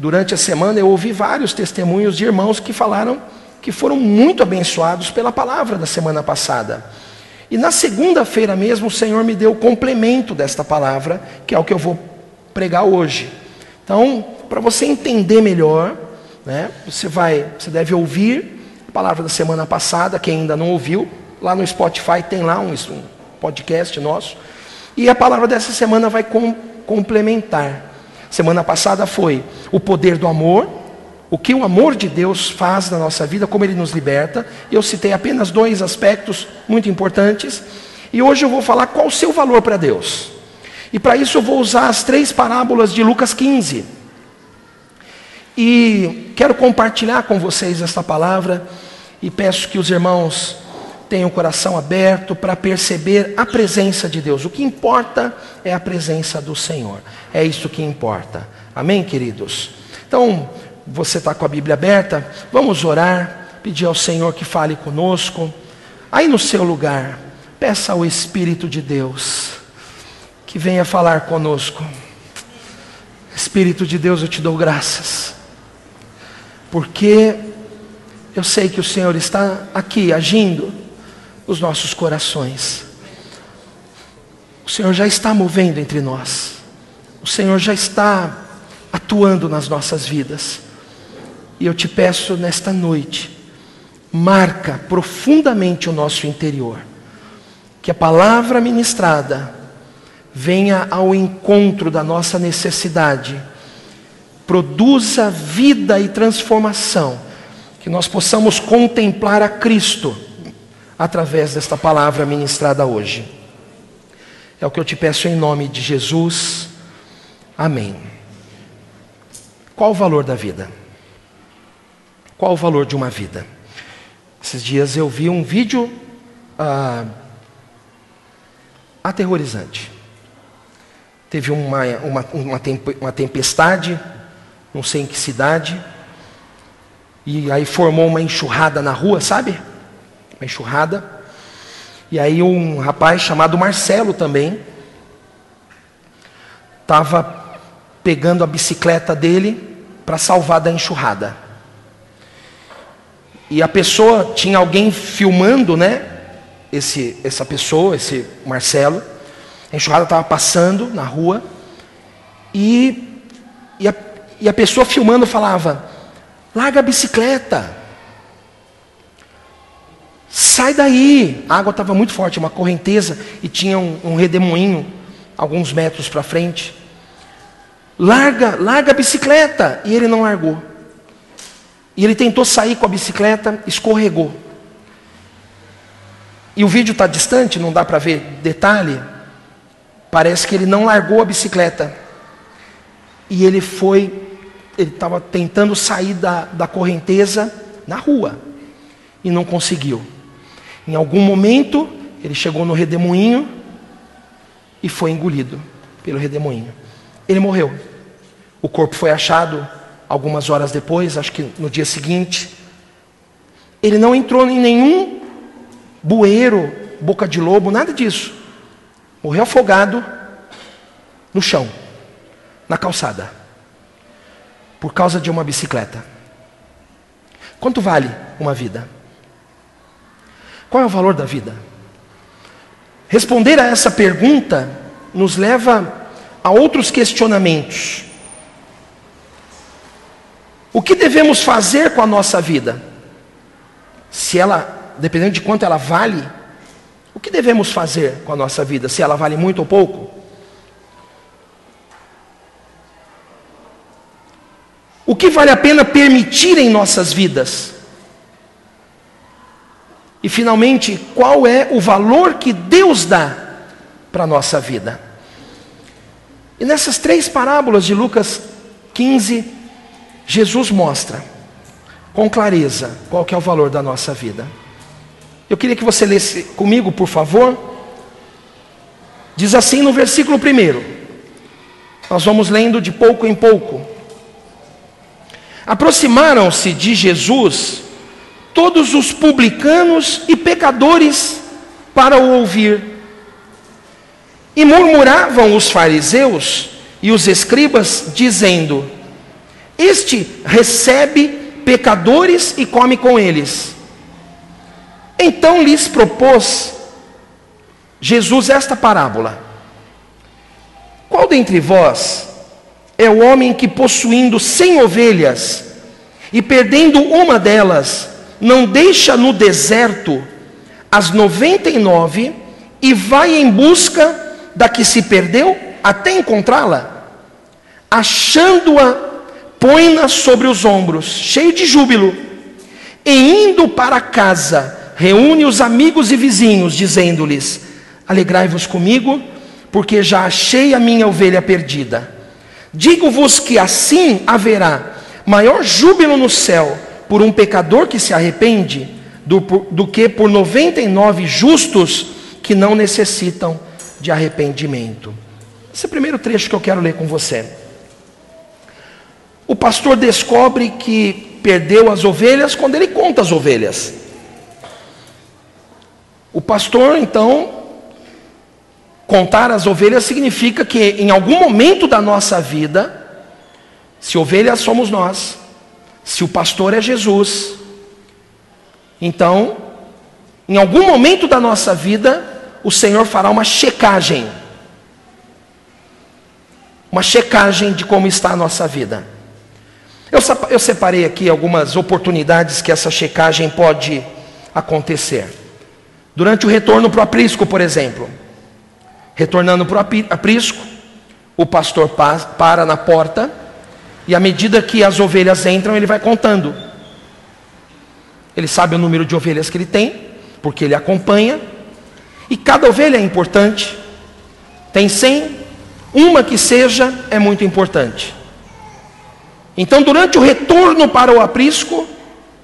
durante a semana eu ouvi vários testemunhos de irmãos que falaram que foram muito abençoados pela palavra da semana passada. E na segunda-feira mesmo o Senhor me deu o complemento desta palavra, que é o que eu vou pregar hoje. Então, para você entender melhor, né, você vai, você deve ouvir a palavra da semana passada, quem ainda não ouviu, lá no Spotify tem lá um, um podcast nosso. E a palavra dessa semana vai com, complementar. Semana passada foi o poder do amor, o que o amor de Deus faz na nossa vida, como ele nos liberta. Eu citei apenas dois aspectos muito importantes. E hoje eu vou falar qual o seu valor para Deus. E para isso eu vou usar as três parábolas de Lucas 15. E quero compartilhar com vocês esta palavra e peço que os irmãos tenham o coração aberto para perceber a presença de Deus. O que importa é a presença do Senhor. É isso que importa. Amém, queridos? Então, você está com a Bíblia aberta, vamos orar, pedir ao Senhor que fale conosco. Aí no seu lugar, peça ao Espírito de Deus que venha falar conosco. Espírito de Deus, eu te dou graças, porque eu sei que o Senhor está aqui agindo nos nossos corações. O Senhor já está movendo entre nós, o Senhor já está atuando nas nossas vidas. E eu te peço nesta noite, marca profundamente o nosso interior, que a palavra ministrada venha ao encontro da nossa necessidade, produza vida e transformação, que nós possamos contemplar a Cristo através desta palavra ministrada hoje. É o que eu te peço em nome de Jesus. Amém. Qual o valor da vida? Qual o valor de uma vida? Esses dias eu vi um vídeo ah, aterrorizante. Teve uma, uma, uma tempestade, não sei em que cidade, e aí formou uma enxurrada na rua, sabe? Uma enxurrada. E aí um rapaz chamado Marcelo também estava pegando a bicicleta dele para salvar da enxurrada. E a pessoa, tinha alguém filmando, né? Esse, essa pessoa, esse Marcelo. A enxurrada estava passando na rua. E, e, a, e a pessoa filmando falava: larga a bicicleta. Sai daí. A água estava muito forte, uma correnteza, e tinha um, um redemoinho alguns metros para frente. Larga, larga a bicicleta. E ele não largou. E ele tentou sair com a bicicleta, escorregou. E o vídeo está distante, não dá para ver detalhe. Parece que ele não largou a bicicleta. E ele foi, ele estava tentando sair da, da correnteza na rua. E não conseguiu. Em algum momento, ele chegou no redemoinho e foi engolido pelo redemoinho. Ele morreu. O corpo foi achado algumas horas depois, acho que no dia seguinte, ele não entrou em nenhum bueiro, boca de lobo, nada disso. Morreu afogado no chão, na calçada, por causa de uma bicicleta. Quanto vale uma vida? Qual é o valor da vida? Responder a essa pergunta nos leva a outros questionamentos. O que devemos fazer com a nossa vida? Se ela, dependendo de quanto ela vale, o que devemos fazer com a nossa vida? Se ela vale muito ou pouco? O que vale a pena permitir em nossas vidas? E finalmente, qual é o valor que Deus dá para a nossa vida? E nessas três parábolas de Lucas 15, Jesus mostra com clareza qual que é o valor da nossa vida. Eu queria que você lesse comigo, por favor. Diz assim no versículo 1. Nós vamos lendo de pouco em pouco. Aproximaram-se de Jesus todos os publicanos e pecadores para o ouvir. E murmuravam os fariseus e os escribas, dizendo: Este recebe pecadores e come com eles. Então lhes propôs Jesus esta parábola: Qual dentre vós é o homem que, possuindo cem ovelhas e perdendo uma delas, não deixa no deserto as noventa e nove e vai em busca da que se perdeu até encontrá-la? Achando-a põe-na sobre os ombros, cheio de júbilo, e indo para casa, reúne os amigos e vizinhos, dizendo-lhes: Alegrai-vos comigo, porque já achei a minha ovelha perdida. Digo-vos que assim haverá maior júbilo no céu por um pecador que se arrepende, do, do que por 99 justos que não necessitam de arrependimento. Esse é o primeiro trecho que eu quero ler com você. O pastor descobre que perdeu as ovelhas quando ele conta as ovelhas. O pastor, então, contar as ovelhas significa que em algum momento da nossa vida, se ovelhas somos nós, se o pastor é Jesus, então, em algum momento da nossa vida, o Senhor fará uma checagem. Uma checagem de como está a nossa vida. Eu, separei aqui algumas oportunidades que essa checagem pode acontecer. Durante o retorno para o aprisco, por exemplo. Retornando para o aprisco, o pastor para na porta e à medida que as ovelhas entram, ele vai contando. Ele sabe o número de ovelhas que ele tem, porque ele acompanha. E cada ovelha é importante. Tem 100, uma que seja é muito importante. Então, durante o retorno para o aprisco,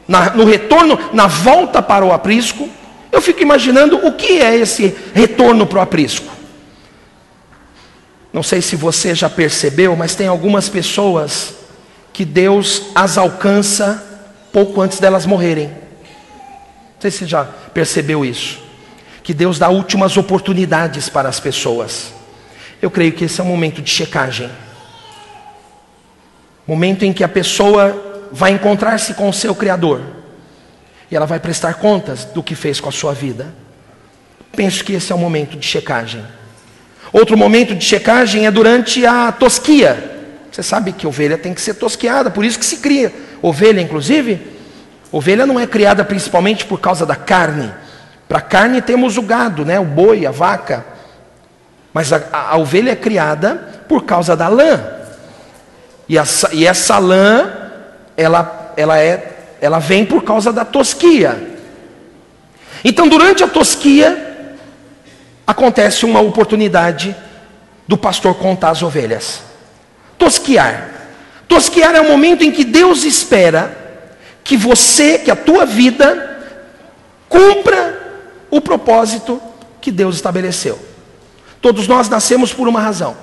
na, no retorno, na volta para o aprisco, eu fico imaginando o que é esse retorno para o aprisco. Não sei se você já percebeu, mas tem algumas pessoas que Deus as alcança pouco antes delas morrerem. Não sei se você já percebeu isso. Que Deus dá últimas oportunidades para as pessoas. Eu creio que esse é um momento de checagem. Momento em que a pessoa vai encontrar-se com o seu Criador. E ela vai prestar contas do que fez com a sua vida. Penso que esse é o momento de checagem. Outro momento de checagem é durante a tosquia. Você sabe que ovelha tem que ser tosqueada, por isso que se cria. Ovelha, inclusive, ovelha não é criada principalmente por causa da carne. Para carne temos o gado, né? o boi, a vaca. Mas a, a, a ovelha é criada por causa da lã. E, essa, e essa lã, ela, ela, é, ela vem por causa da tosquia. Então, durante a tosquia, acontece uma oportunidade do pastor contar as ovelhas. Tosquiar. Tosquiar é o momento em que Deus espera que você, que a tua vida, cumpra o propósito que Deus estabeleceu. Todos nós nascemos por uma razão.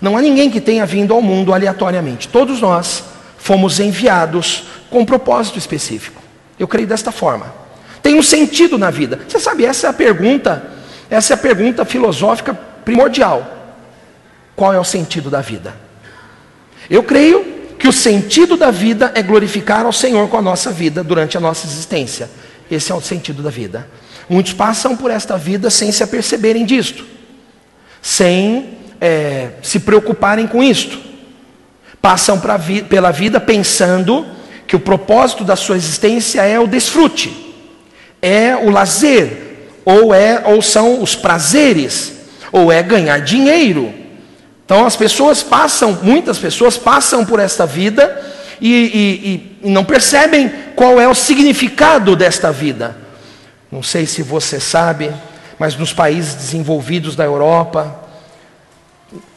Não há ninguém que tenha vindo ao mundo aleatoriamente. Todos nós fomos enviados com um propósito específico. Eu creio desta forma. Tem um sentido na vida. Você sabe, essa é a pergunta, essa é a pergunta filosófica primordial. Qual é o sentido da vida? Eu creio que o sentido da vida é glorificar ao Senhor com a nossa vida durante a nossa existência. Esse é o sentido da vida. Muitos passam por esta vida sem se aperceberem disto, sem é, se preocuparem com isto. Passam vi pela vida pensando que o propósito da sua existência é o desfrute, é o lazer, ou, é, ou são os prazeres, ou é ganhar dinheiro. Então as pessoas passam, muitas pessoas passam por esta vida e, e, e não percebem qual é o significado desta vida. Não sei se você sabe, mas nos países desenvolvidos da Europa,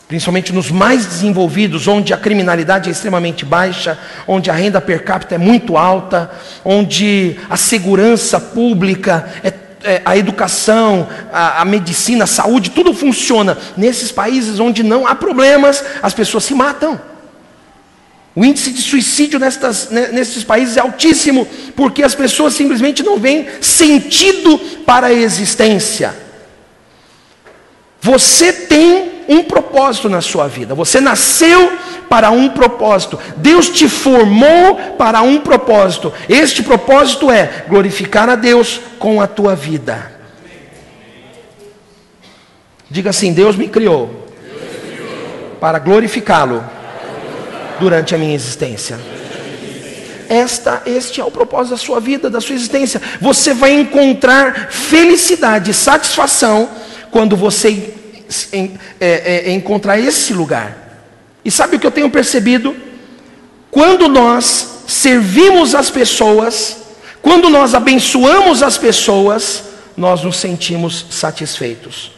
principalmente nos mais desenvolvidos, onde a criminalidade é extremamente baixa, onde a renda per capita é muito alta, onde a segurança pública, é, é, a educação, a, a medicina, a saúde, tudo funciona. Nesses países onde não há problemas, as pessoas se matam. O índice de suicídio nestas, nesses países é altíssimo, porque as pessoas simplesmente não veem sentido para a existência. Você tem um propósito na sua vida. Você nasceu para um propósito. Deus te formou para um propósito. Este propósito é glorificar a Deus com a tua vida. Diga assim: Deus me criou, para glorificá-lo durante a minha existência. Esta, este é o propósito da sua vida, da sua existência. Você vai encontrar felicidade, satisfação quando você é, é, encontrar esse lugar. E sabe o que eu tenho percebido? Quando nós servimos as pessoas, quando nós abençoamos as pessoas, nós nos sentimos satisfeitos.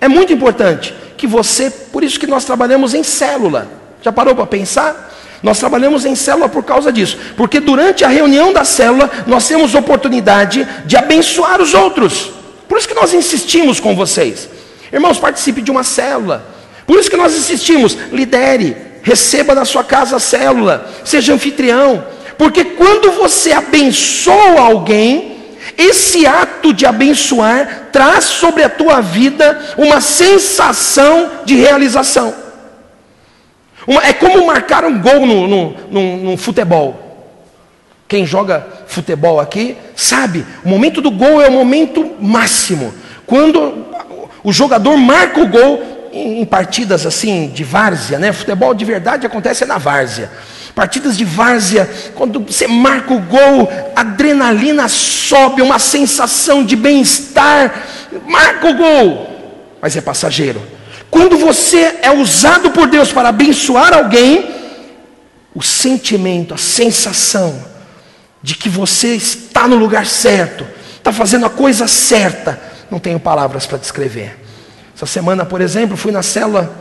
É muito importante que você, por isso que nós trabalhamos em célula. Já parou para pensar? Nós trabalhamos em célula por causa disso, porque durante a reunião da célula nós temos oportunidade de abençoar os outros. Por isso que nós insistimos com vocês. Irmãos, participe de uma célula. Por isso que nós insistimos, lidere, receba na sua casa a célula, seja anfitrião. Porque quando você abençoa alguém, esse ato de abençoar traz sobre a tua vida uma sensação de realização. Uma, é como marcar um gol no, no, no, no futebol. Quem joga futebol aqui sabe, o momento do gol é o momento máximo. Quando o jogador marca o gol, em partidas assim de várzea, né? Futebol de verdade acontece na várzea. Partidas de várzea, quando você marca o gol, adrenalina sobe, uma sensação de bem-estar. Marca o gol, mas é passageiro. Quando você é usado por Deus para abençoar alguém, o sentimento, a sensação de que você está no lugar certo, está fazendo a coisa certa, não tenho palavras para descrever. Essa semana, por exemplo, fui na célula,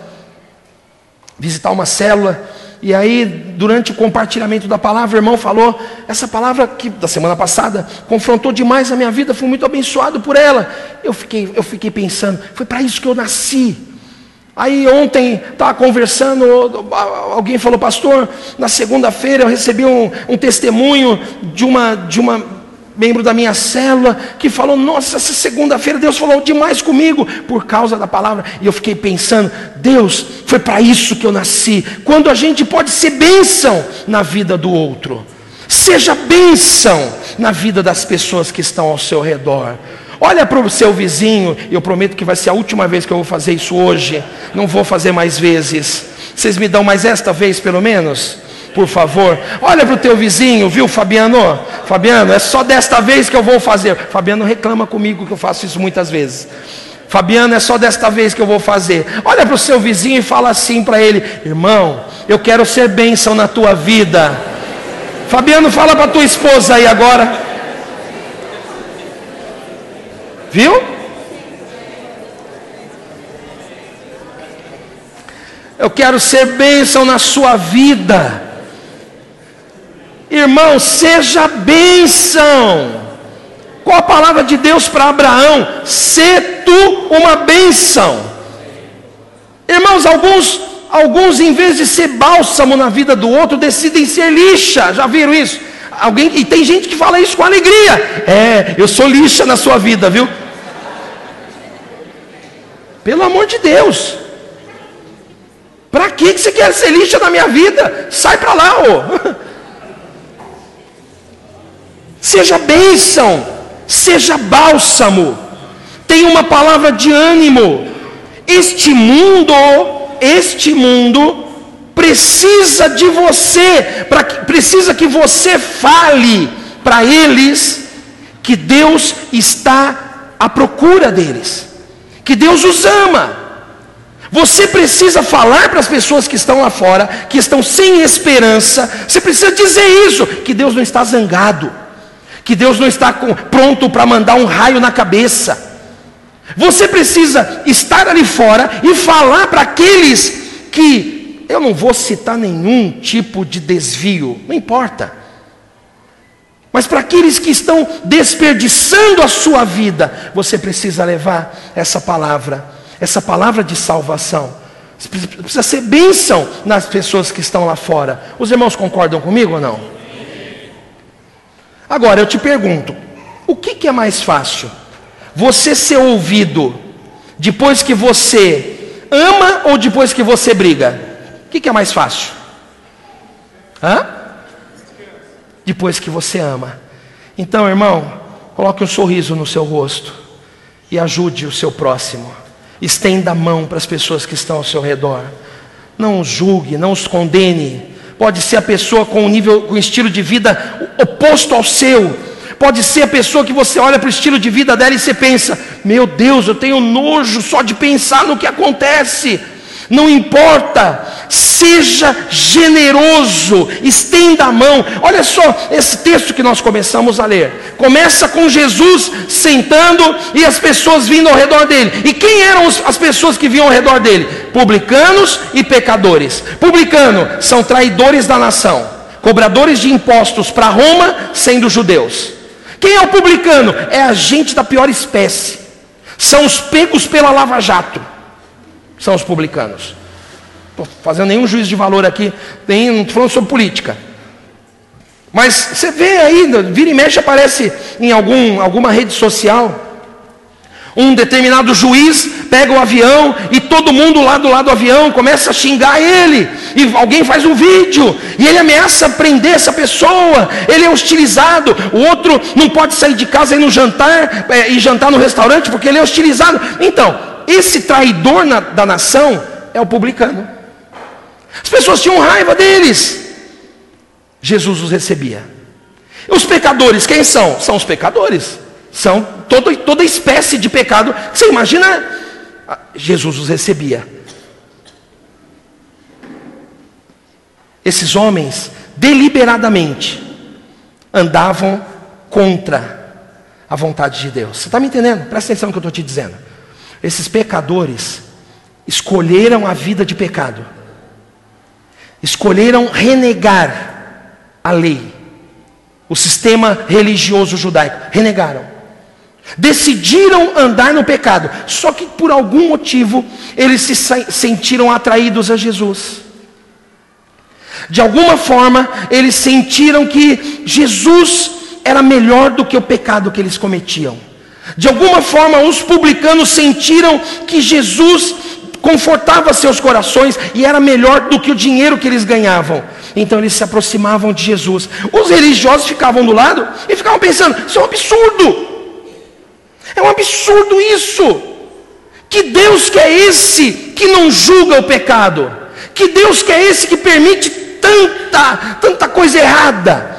visitar uma célula, e aí, durante o compartilhamento da palavra, o irmão falou, essa palavra que da semana passada confrontou demais a minha vida, fui muito abençoado por ela. Eu fiquei, eu fiquei pensando, foi para isso que eu nasci. Aí ontem estava conversando, alguém falou, pastor, na segunda-feira eu recebi um, um testemunho de uma, de uma membro da minha célula, que falou: Nossa, essa segunda-feira Deus falou demais comigo por causa da palavra. E eu fiquei pensando: Deus, foi para isso que eu nasci. Quando a gente pode ser bênção na vida do outro, seja bênção na vida das pessoas que estão ao seu redor. Olha para o seu vizinho, eu prometo que vai ser a última vez que eu vou fazer isso hoje. Não vou fazer mais vezes. Vocês me dão mais esta vez, pelo menos? Por favor. Olha para o teu vizinho, viu, Fabiano? Fabiano, é só desta vez que eu vou fazer. Fabiano reclama comigo que eu faço isso muitas vezes. Fabiano, é só desta vez que eu vou fazer. Olha para o seu vizinho e fala assim para ele: irmão, eu quero ser bênção na tua vida. Fabiano, fala para tua esposa aí agora. Viu? Eu quero ser bênção na sua vida. Irmão, seja bênção. Qual a palavra de Deus para Abraão? Se tu uma bênção. Irmãos, alguns, alguns em vez de ser bálsamo na vida do outro, decidem ser lixa. Já viram isso? Alguém, e tem gente que fala isso com alegria. É, eu sou lixa na sua vida, viu? Pelo amor de Deus. Para que você quer ser lixa na minha vida? Sai para lá, ô. Seja bênção, seja bálsamo, tenha uma palavra de ânimo. Este mundo, este mundo precisa de você, pra, precisa que você fale para eles que Deus está à procura deles, que Deus os ama. Você precisa falar para as pessoas que estão lá fora, que estão sem esperança, você precisa dizer isso, que Deus não está zangado que Deus não está com, pronto para mandar um raio na cabeça. Você precisa estar ali fora e falar para aqueles que, eu não vou citar nenhum tipo de desvio, não importa. Mas para aqueles que estão desperdiçando a sua vida, você precisa levar essa palavra, essa palavra de salvação. Precisa ser bênção nas pessoas que estão lá fora. Os irmãos concordam comigo ou não? Agora eu te pergunto: o que, que é mais fácil? Você ser ouvido depois que você ama ou depois que você briga? O que, que é mais fácil? Hã? Depois que você ama. Então, irmão, coloque um sorriso no seu rosto e ajude o seu próximo. Estenda a mão para as pessoas que estão ao seu redor. Não os julgue, não os condene. Pode ser a pessoa com um nível, com um estilo de vida oposto ao seu. Pode ser a pessoa que você olha para o estilo de vida dela e você pensa: Meu Deus, eu tenho nojo só de pensar no que acontece. Não importa, seja generoso, estenda a mão. Olha só esse texto que nós começamos a ler. Começa com Jesus sentando e as pessoas vindo ao redor dele. E quem eram as pessoas que vinham ao redor dele? Publicanos e pecadores. Publicano são traidores da nação, cobradores de impostos para Roma, sendo judeus. Quem é o publicano? É a gente da pior espécie. São os pegos pela Lava Jato são os publicanos. Estou fazendo nenhum juízo de valor aqui, nem, não estou falando sobre política. Mas você vê aí, vira e mexe aparece em algum, alguma rede social. Um determinado juiz pega o avião e todo mundo lá do lado do avião começa a xingar ele. E alguém faz um vídeo e ele ameaça prender essa pessoa. Ele é hostilizado. O outro não pode sair de casa e no jantar é, e jantar no restaurante porque ele é hostilizado. Então, esse traidor na, da nação é o publicano. As pessoas tinham raiva deles. Jesus os recebia. Os pecadores, quem são? São os pecadores. São toda, toda espécie de pecado. Você imagina? Jesus os recebia. Esses homens, deliberadamente, andavam contra a vontade de Deus. Você está me entendendo? Presta atenção no que eu estou te dizendo. Esses pecadores escolheram a vida de pecado, escolheram renegar a lei, o sistema religioso judaico, renegaram. Decidiram andar no pecado, só que por algum motivo eles se sentiram atraídos a Jesus. De alguma forma, eles sentiram que Jesus era melhor do que o pecado que eles cometiam. De alguma forma, os publicanos sentiram que Jesus confortava seus corações e era melhor do que o dinheiro que eles ganhavam. Então eles se aproximavam de Jesus. Os religiosos ficavam do lado e ficavam pensando: isso é um absurdo. É um absurdo isso. Que Deus que é esse que não julga o pecado? Que Deus que é esse que permite tanta, tanta coisa errada?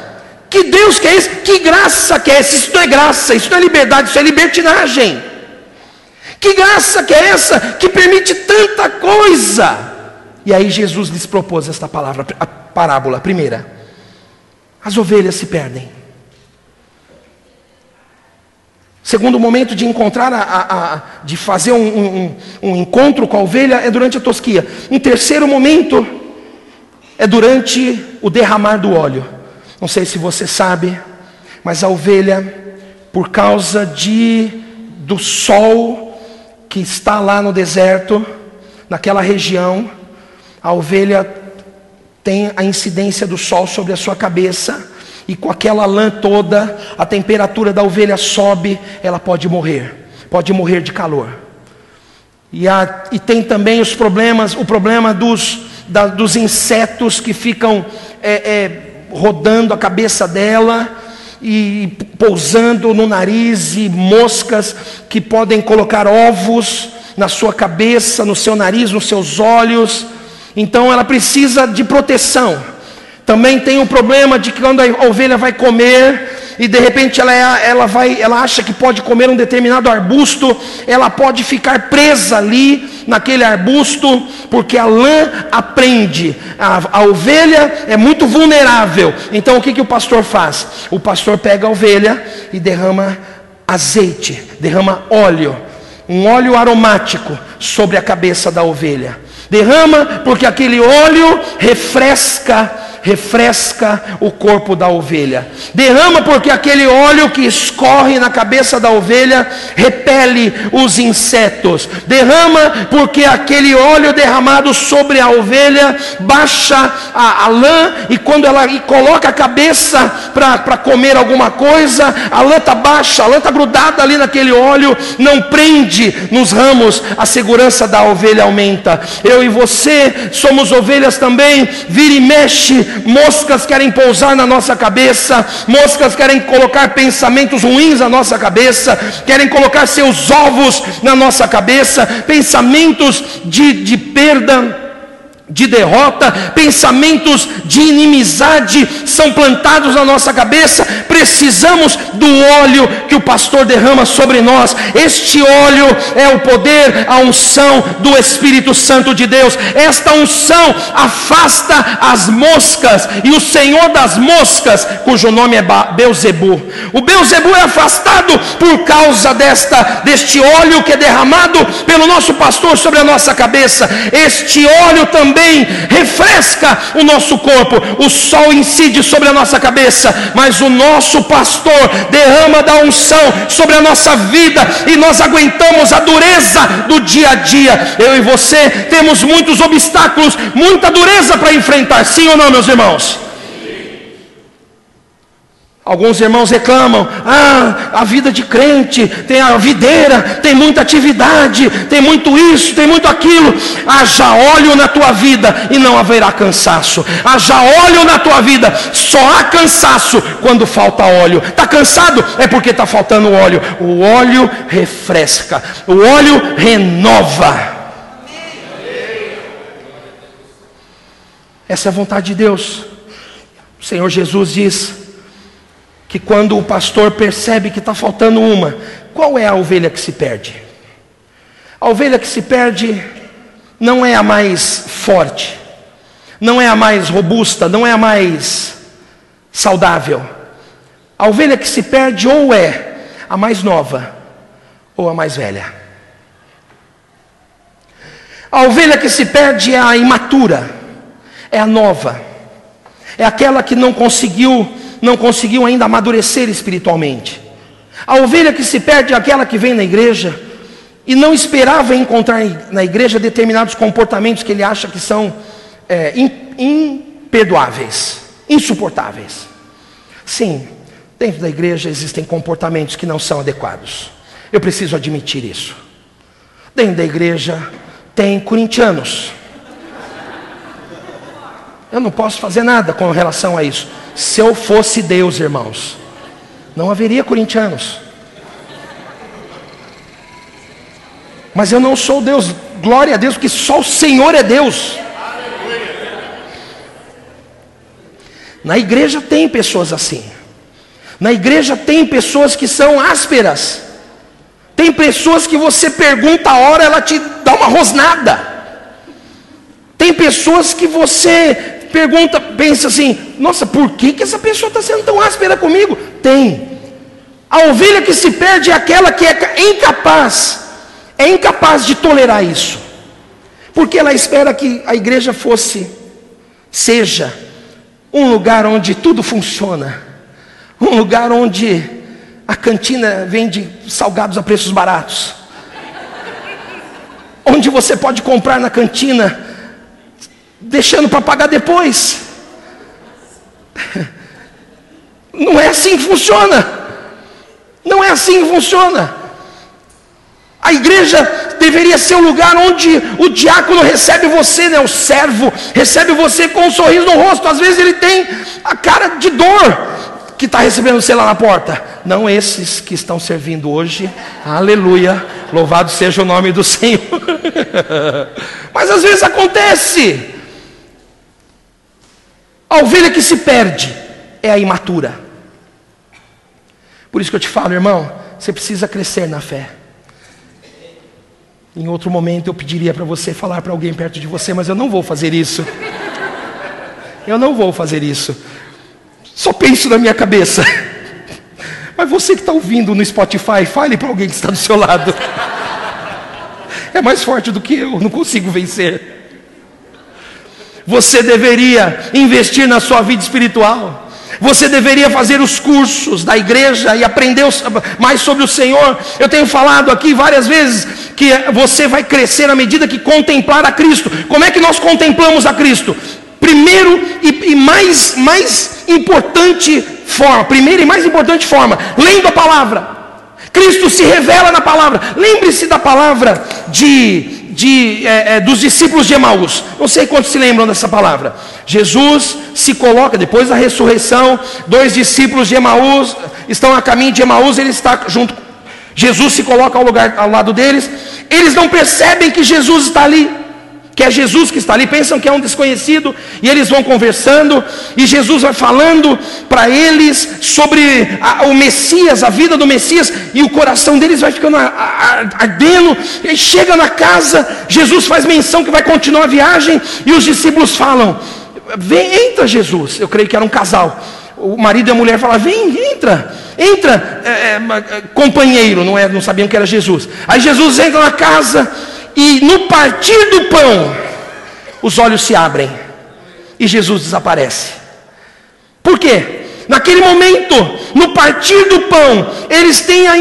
Que Deus que é esse? Que graça que é essa? Isso não é graça, isso não é liberdade, isso é libertinagem. Que graça que é essa que permite tanta coisa? E aí Jesus lhes propôs esta palavra, a parábola, primeira. As ovelhas se perdem. Segundo momento de encontrar, a, a, a de fazer um, um, um encontro com a ovelha é durante a tosquia. Um terceiro momento é durante o derramar do óleo. Não sei se você sabe, mas a ovelha, por causa de do sol que está lá no deserto, naquela região, a ovelha tem a incidência do sol sobre a sua cabeça, e com aquela lã toda, a temperatura da ovelha sobe, ela pode morrer, pode morrer de calor. E, a, e tem também os problemas, o problema dos, da, dos insetos que ficam é, é, rodando a cabeça dela e pousando no nariz e moscas que podem colocar ovos na sua cabeça, no seu nariz, nos seus olhos. Então ela precisa de proteção. Também tem o problema de que quando a ovelha vai comer, e de repente ela, é, ela, vai, ela acha que pode comer um determinado arbusto, ela pode ficar presa ali naquele arbusto, porque a lã aprende, a, a ovelha é muito vulnerável. Então o que, que o pastor faz? O pastor pega a ovelha e derrama azeite, derrama óleo, um óleo aromático sobre a cabeça da ovelha. Derrama porque aquele óleo refresca refresca o corpo da ovelha. Derrama porque aquele óleo que escorre na cabeça da ovelha repele os insetos. Derrama porque aquele óleo derramado sobre a ovelha baixa a, a lã e quando ela coloca a cabeça para comer alguma coisa, a lã está baixa, a lã está grudada ali naquele óleo, não prende nos ramos, a segurança da ovelha aumenta. Eu e você somos ovelhas também, vira e mexe, moscas querem pousar na nossa cabeça, moscas querem colocar pensamentos ruins na nossa cabeça, querem colocar seus ovos na nossa cabeça, pensamentos de, de perda de derrota, pensamentos de inimizade são plantados na nossa cabeça. Precisamos do óleo que o pastor derrama sobre nós. Este óleo é o poder, a unção do Espírito Santo de Deus. Esta unção afasta as moscas e o Senhor das moscas, cujo nome é Beuzebu. O Beuzebu é afastado por causa desta deste óleo que é derramado pelo nosso pastor sobre a nossa cabeça. Este óleo também também refresca o nosso corpo. O sol incide sobre a nossa cabeça, mas o nosso pastor derrama da unção sobre a nossa vida e nós aguentamos a dureza do dia a dia. Eu e você temos muitos obstáculos, muita dureza para enfrentar, sim ou não, meus irmãos? Alguns irmãos reclamam: ah, a vida de crente tem a videira, tem muita atividade, tem muito isso, tem muito aquilo. Haja óleo na tua vida e não haverá cansaço. Haja óleo na tua vida, só há cansaço quando falta óleo. Está cansado? É porque está faltando óleo. O óleo refresca, o óleo renova. Essa é a vontade de Deus. O Senhor Jesus diz que quando o pastor percebe que está faltando uma, qual é a ovelha que se perde? A ovelha que se perde não é a mais forte, não é a mais robusta, não é a mais saudável. A ovelha que se perde ou é a mais nova ou a mais velha. A ovelha que se perde é a imatura, é a nova, é aquela que não conseguiu não conseguiu ainda amadurecer espiritualmente. A ovelha que se perde é aquela que vem na igreja e não esperava encontrar na igreja determinados comportamentos que ele acha que são é, imperdoáveis, insuportáveis. Sim, dentro da igreja existem comportamentos que não são adequados. Eu preciso admitir isso. Dentro da igreja tem corintianos. Eu não posso fazer nada com relação a isso. Se eu fosse Deus, irmãos, não haveria corintianos. Mas eu não sou Deus, glória a Deus, porque só o Senhor é Deus. Na igreja tem pessoas assim. Na igreja tem pessoas que são ásperas. Tem pessoas que você pergunta a hora, ela te dá uma rosnada. Tem pessoas que você pergunta, pensa assim: nossa, por que, que essa pessoa está sendo tão áspera comigo? Tem. A ovelha que se perde é aquela que é incapaz, é incapaz de tolerar isso, porque ela espera que a igreja fosse, seja, um lugar onde tudo funciona, um lugar onde a cantina vende salgados a preços baratos, onde você pode comprar na cantina deixando para pagar depois. Não é assim que funciona. Não é assim que funciona. A igreja deveria ser o lugar onde o diácono recebe você, né? o servo, recebe você com um sorriso no rosto. Às vezes ele tem a cara de dor que está recebendo você lá na porta. Não esses que estão servindo hoje. Aleluia. Louvado seja o nome do Senhor. Mas às vezes acontece. A ovelha que se perde é a imatura. Por isso que eu te falo, irmão, você precisa crescer na fé. Em outro momento eu pediria para você falar para alguém perto de você, mas eu não vou fazer isso. Eu não vou fazer isso. Só penso na minha cabeça. Mas você que está ouvindo no Spotify, fale para alguém que está do seu lado. É mais forte do que eu, não consigo vencer. Você deveria investir na sua vida espiritual. Você deveria fazer os cursos da igreja e aprender mais sobre o Senhor. Eu tenho falado aqui várias vezes que você vai crescer à medida que contemplar a Cristo. Como é que nós contemplamos a Cristo? Primeiro e, e mais, mais importante forma, primeira e mais importante forma, lendo a palavra. Cristo se revela na palavra. Lembre-se da palavra de de, é, é, dos discípulos de Emaús. Não sei quantos se lembram dessa palavra. Jesus se coloca, depois da ressurreição, dois discípulos de Emaús estão a caminho de Emaús, ele está junto. Jesus se coloca ao lugar ao lado deles. Eles não percebem que Jesus está ali que é Jesus que está ali, pensam que é um desconhecido, e eles vão conversando, e Jesus vai falando para eles sobre a, o Messias, a vida do Messias, e o coração deles vai ficando ardendo, e chega na casa, Jesus faz menção que vai continuar a viagem, e os discípulos falam: Vem, entra Jesus. Eu creio que era um casal. O marido e a mulher falam: Vem, entra, entra, é, é, companheiro, não, é, não sabiam que era Jesus. Aí Jesus entra na casa e no partir do pão, os olhos se abrem e Jesus desaparece. Por quê? Naquele momento, no partir do pão, eles têm a,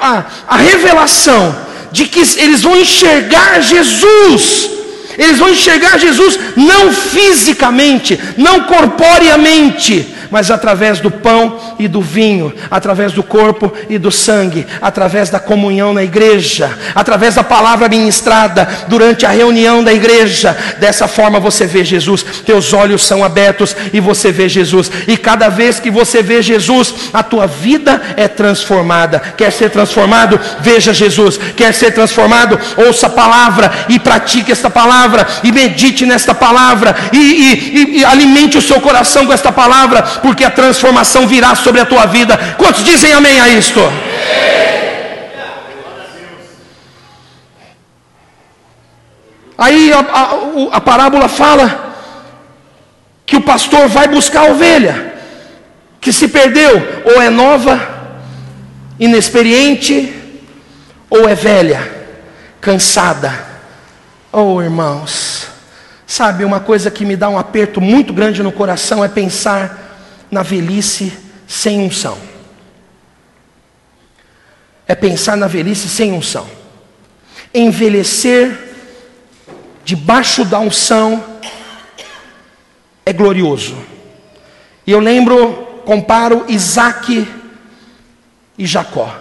a, a revelação de que eles vão enxergar Jesus. Eles vão enxergar Jesus não fisicamente, não corporeamente, mas através do pão e do vinho, através do corpo e do sangue, através da comunhão na igreja, através da palavra ministrada durante a reunião da igreja. Dessa forma você vê Jesus, teus olhos são abertos e você vê Jesus, e cada vez que você vê Jesus, a tua vida é transformada. Quer ser transformado? Veja Jesus. Quer ser transformado? Ouça a palavra e pratique esta palavra, e medite nesta palavra, e, e, e alimente o seu coração com esta palavra, porque a transformação virá sobre a tua vida. Quantos dizem amém a isto? Aí a, a, a parábola fala que o pastor vai buscar a ovelha que se perdeu, ou é nova, inexperiente, ou é velha, cansada. Oh, irmãos, sabe, uma coisa que me dá um aperto muito grande no coração é pensar na velhice sem unção. É pensar na velhice sem unção. Envelhecer debaixo da unção é glorioso. E eu lembro, comparo Isaac e Jacó.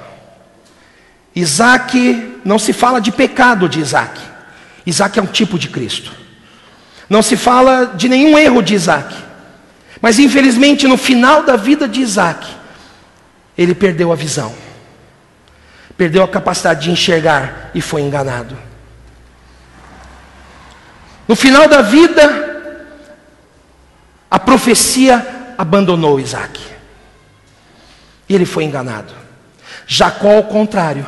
Isaac, não se fala de pecado de Isaac. Isaac é um tipo de Cristo. Não se fala de nenhum erro de Isaac. Mas infelizmente, no final da vida de Isaac, ele perdeu a visão, perdeu a capacidade de enxergar e foi enganado. No final da vida, a profecia abandonou Isaac, e ele foi enganado. Jacó, ao contrário,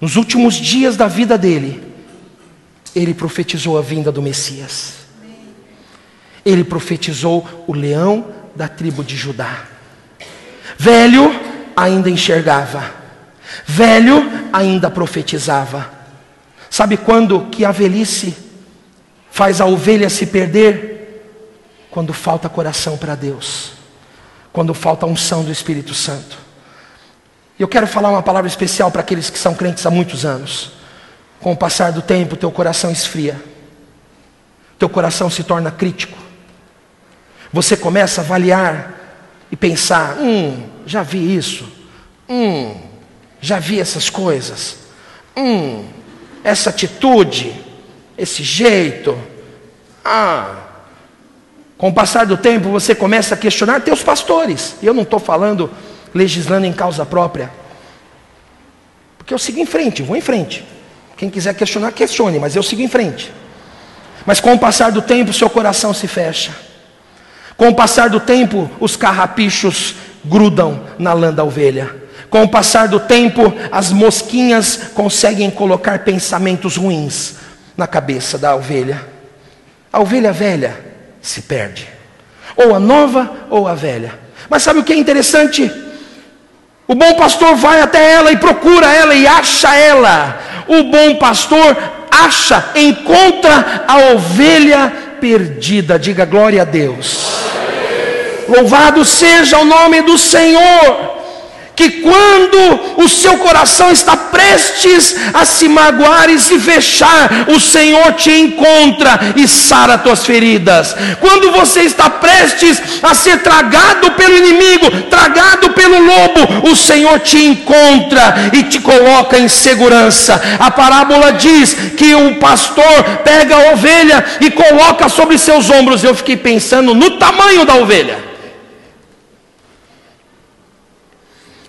nos últimos dias da vida dele, ele profetizou a vinda do Messias ele profetizou o leão da tribo de Judá. Velho ainda enxergava, velho ainda profetizava. Sabe quando que a velhice faz a ovelha se perder? Quando falta coração para Deus, quando falta unção do Espírito Santo. E eu quero falar uma palavra especial para aqueles que são crentes há muitos anos. Com o passar do tempo, teu coração esfria, teu coração se torna crítico, você começa a avaliar e pensar: hum, já vi isso, hum, já vi essas coisas, hum, essa atitude, esse jeito. Ah, com o passar do tempo você começa a questionar teus pastores. Eu não estou falando legislando em causa própria. Porque eu sigo em frente, vou em frente. Quem quiser questionar, questione, mas eu sigo em frente. Mas com o passar do tempo, seu coração se fecha. Com o passar do tempo, os carrapichos grudam na lã da ovelha. Com o passar do tempo, as mosquinhas conseguem colocar pensamentos ruins na cabeça da ovelha. A ovelha velha se perde, ou a nova ou a velha. Mas sabe o que é interessante? O bom pastor vai até ela e procura ela e acha ela. O bom pastor acha, encontra a ovelha perdida. Diga glória a Deus. Louvado seja o nome do Senhor que quando o seu coração está prestes a se magoar e se fechar, o Senhor te encontra e sara tuas feridas. Quando você está prestes a ser tragado pelo inimigo, tragado pelo lobo, o Senhor te encontra e te coloca em segurança. A parábola diz que o pastor pega a ovelha e coloca sobre seus ombros. Eu fiquei pensando no tamanho da ovelha.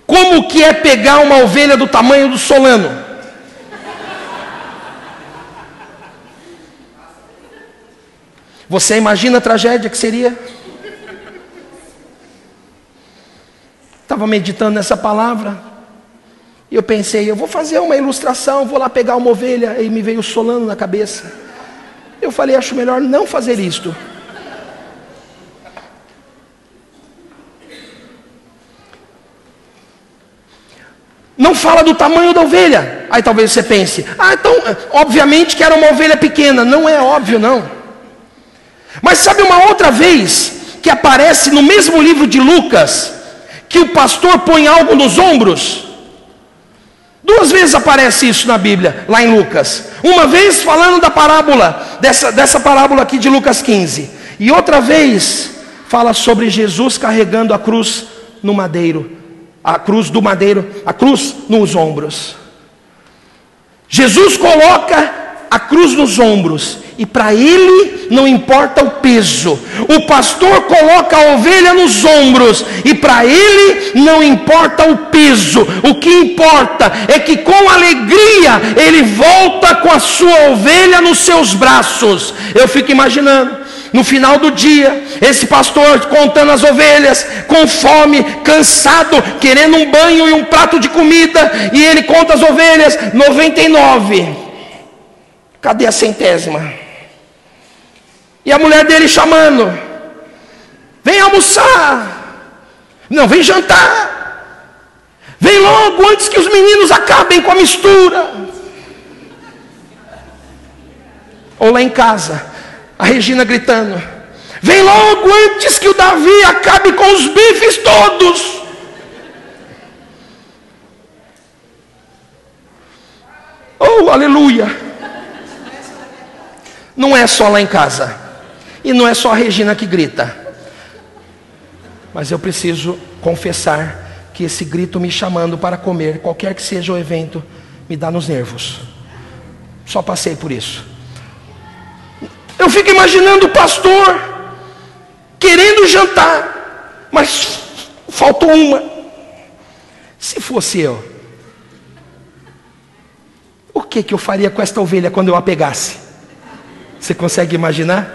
Como que é pegar uma ovelha do tamanho do Solano? Você imagina a tragédia que seria? Estava meditando nessa palavra. E eu pensei, eu vou fazer uma ilustração, vou lá pegar uma ovelha. E me veio o Solano na cabeça. Eu falei, acho melhor não fazer isto. Não fala do tamanho da ovelha. Aí talvez você pense, ah, então, obviamente que era uma ovelha pequena. Não é óbvio, não. Mas sabe uma outra vez que aparece no mesmo livro de Lucas, que o pastor põe algo nos ombros? Duas vezes aparece isso na Bíblia, lá em Lucas. Uma vez falando da parábola, dessa, dessa parábola aqui de Lucas 15. E outra vez fala sobre Jesus carregando a cruz no madeiro a cruz do madeiro, a cruz nos ombros. Jesus coloca a cruz nos ombros e para ele não importa o peso. O pastor coloca a ovelha nos ombros e para ele não importa o peso. O que importa é que com alegria ele volta com a sua ovelha nos seus braços. Eu fico imaginando no final do dia, esse pastor contando as ovelhas, com fome, cansado, querendo um banho e um prato de comida, e ele conta as ovelhas, 99. Cadê a centésima? E a mulher dele chamando: Vem almoçar. Não, vem jantar. Vem logo antes que os meninos acabem com a mistura. Ou lá em casa, a Regina gritando: Vem logo antes que o Davi acabe com os bifes todos. Oh, aleluia! Não é só lá em casa, e não é só a Regina que grita, mas eu preciso confessar que esse grito me chamando para comer, qualquer que seja o evento, me dá nos nervos. Só passei por isso. Eu fico imaginando o pastor querendo jantar, mas faltou uma. Se fosse eu, o que, que eu faria com esta ovelha quando eu a pegasse? Você consegue imaginar?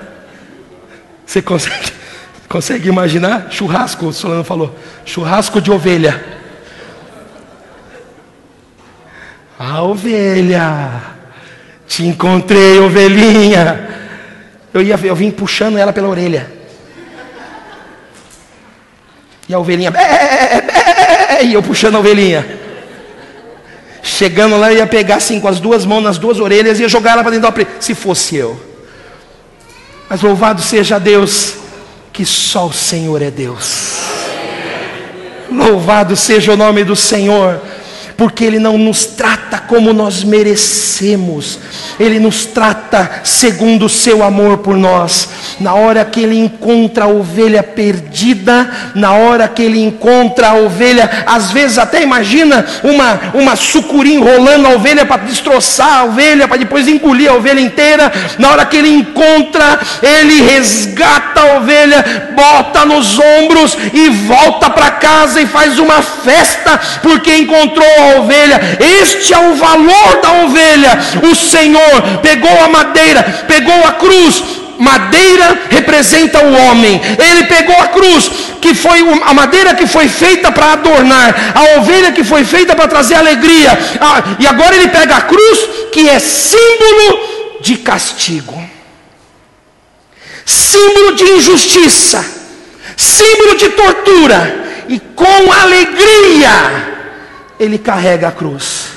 Você consegue, consegue imaginar? Churrasco, o Solano falou, churrasco de ovelha. A ovelha, te encontrei, ovelhinha. Eu, ia, eu vim puxando ela pela orelha. E a ovelhinha, é, é, é, e eu puxando a ovelhinha. Chegando lá, eu ia pegar assim com as duas mãos nas duas orelhas e ia jogar ela para dentro da Se fosse eu. Mas louvado seja Deus, que só o Senhor é Deus. Louvado seja o nome do Senhor porque Ele não nos trata como nós merecemos, Ele nos trata segundo o seu amor por nós. Na hora que Ele encontra a ovelha perdida, na hora que Ele encontra a ovelha, às vezes até imagina uma, uma sucuri enrolando a ovelha para destroçar a ovelha, para depois engolir a ovelha inteira. Na hora que Ele encontra, Ele resgata a ovelha, bota nos ombros e volta para casa e faz uma festa, porque encontrou a ovelha. Este é o valor da ovelha. O Senhor pegou a madeira, pegou a cruz, madeira representa o homem. Ele pegou a cruz, que foi a madeira que foi feita para adornar, a ovelha que foi feita para trazer alegria. Ah, e agora ele pega a cruz, que é símbolo de castigo, símbolo de injustiça, símbolo de tortura. E com alegria ele carrega a cruz.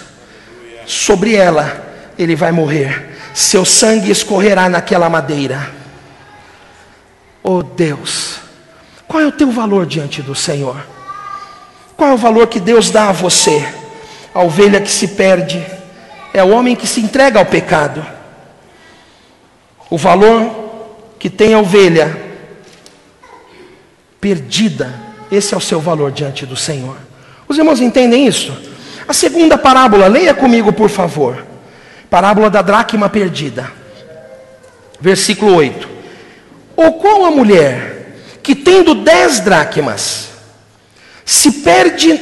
Sobre ela ele vai morrer. seu sangue escorrerá naquela madeira. Oh Deus, qual é o teu valor diante do Senhor? Qual é o valor que Deus dá a você? A ovelha que se perde é o homem que se entrega ao pecado. O valor que tem a ovelha perdida, esse é o seu valor diante do Senhor. Os irmãos entendem isso? A segunda parábola, leia comigo, por favor. Parábola da dracma perdida. Versículo 8. Ou qual a mulher que tendo dez dracmas, se perde,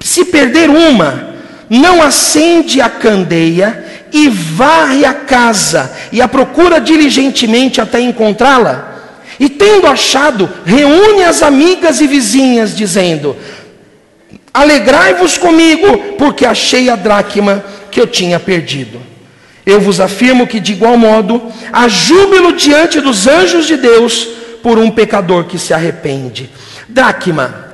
se perder uma, não acende a candeia e varre a casa e a procura diligentemente até encontrá-la? E tendo achado, reúne as amigas e vizinhas, dizendo: Alegrai-vos comigo, porque achei a dracma que eu tinha perdido. Eu vos afirmo que, de igual modo, há júbilo diante dos anjos de Deus por um pecador que se arrepende. Dracma.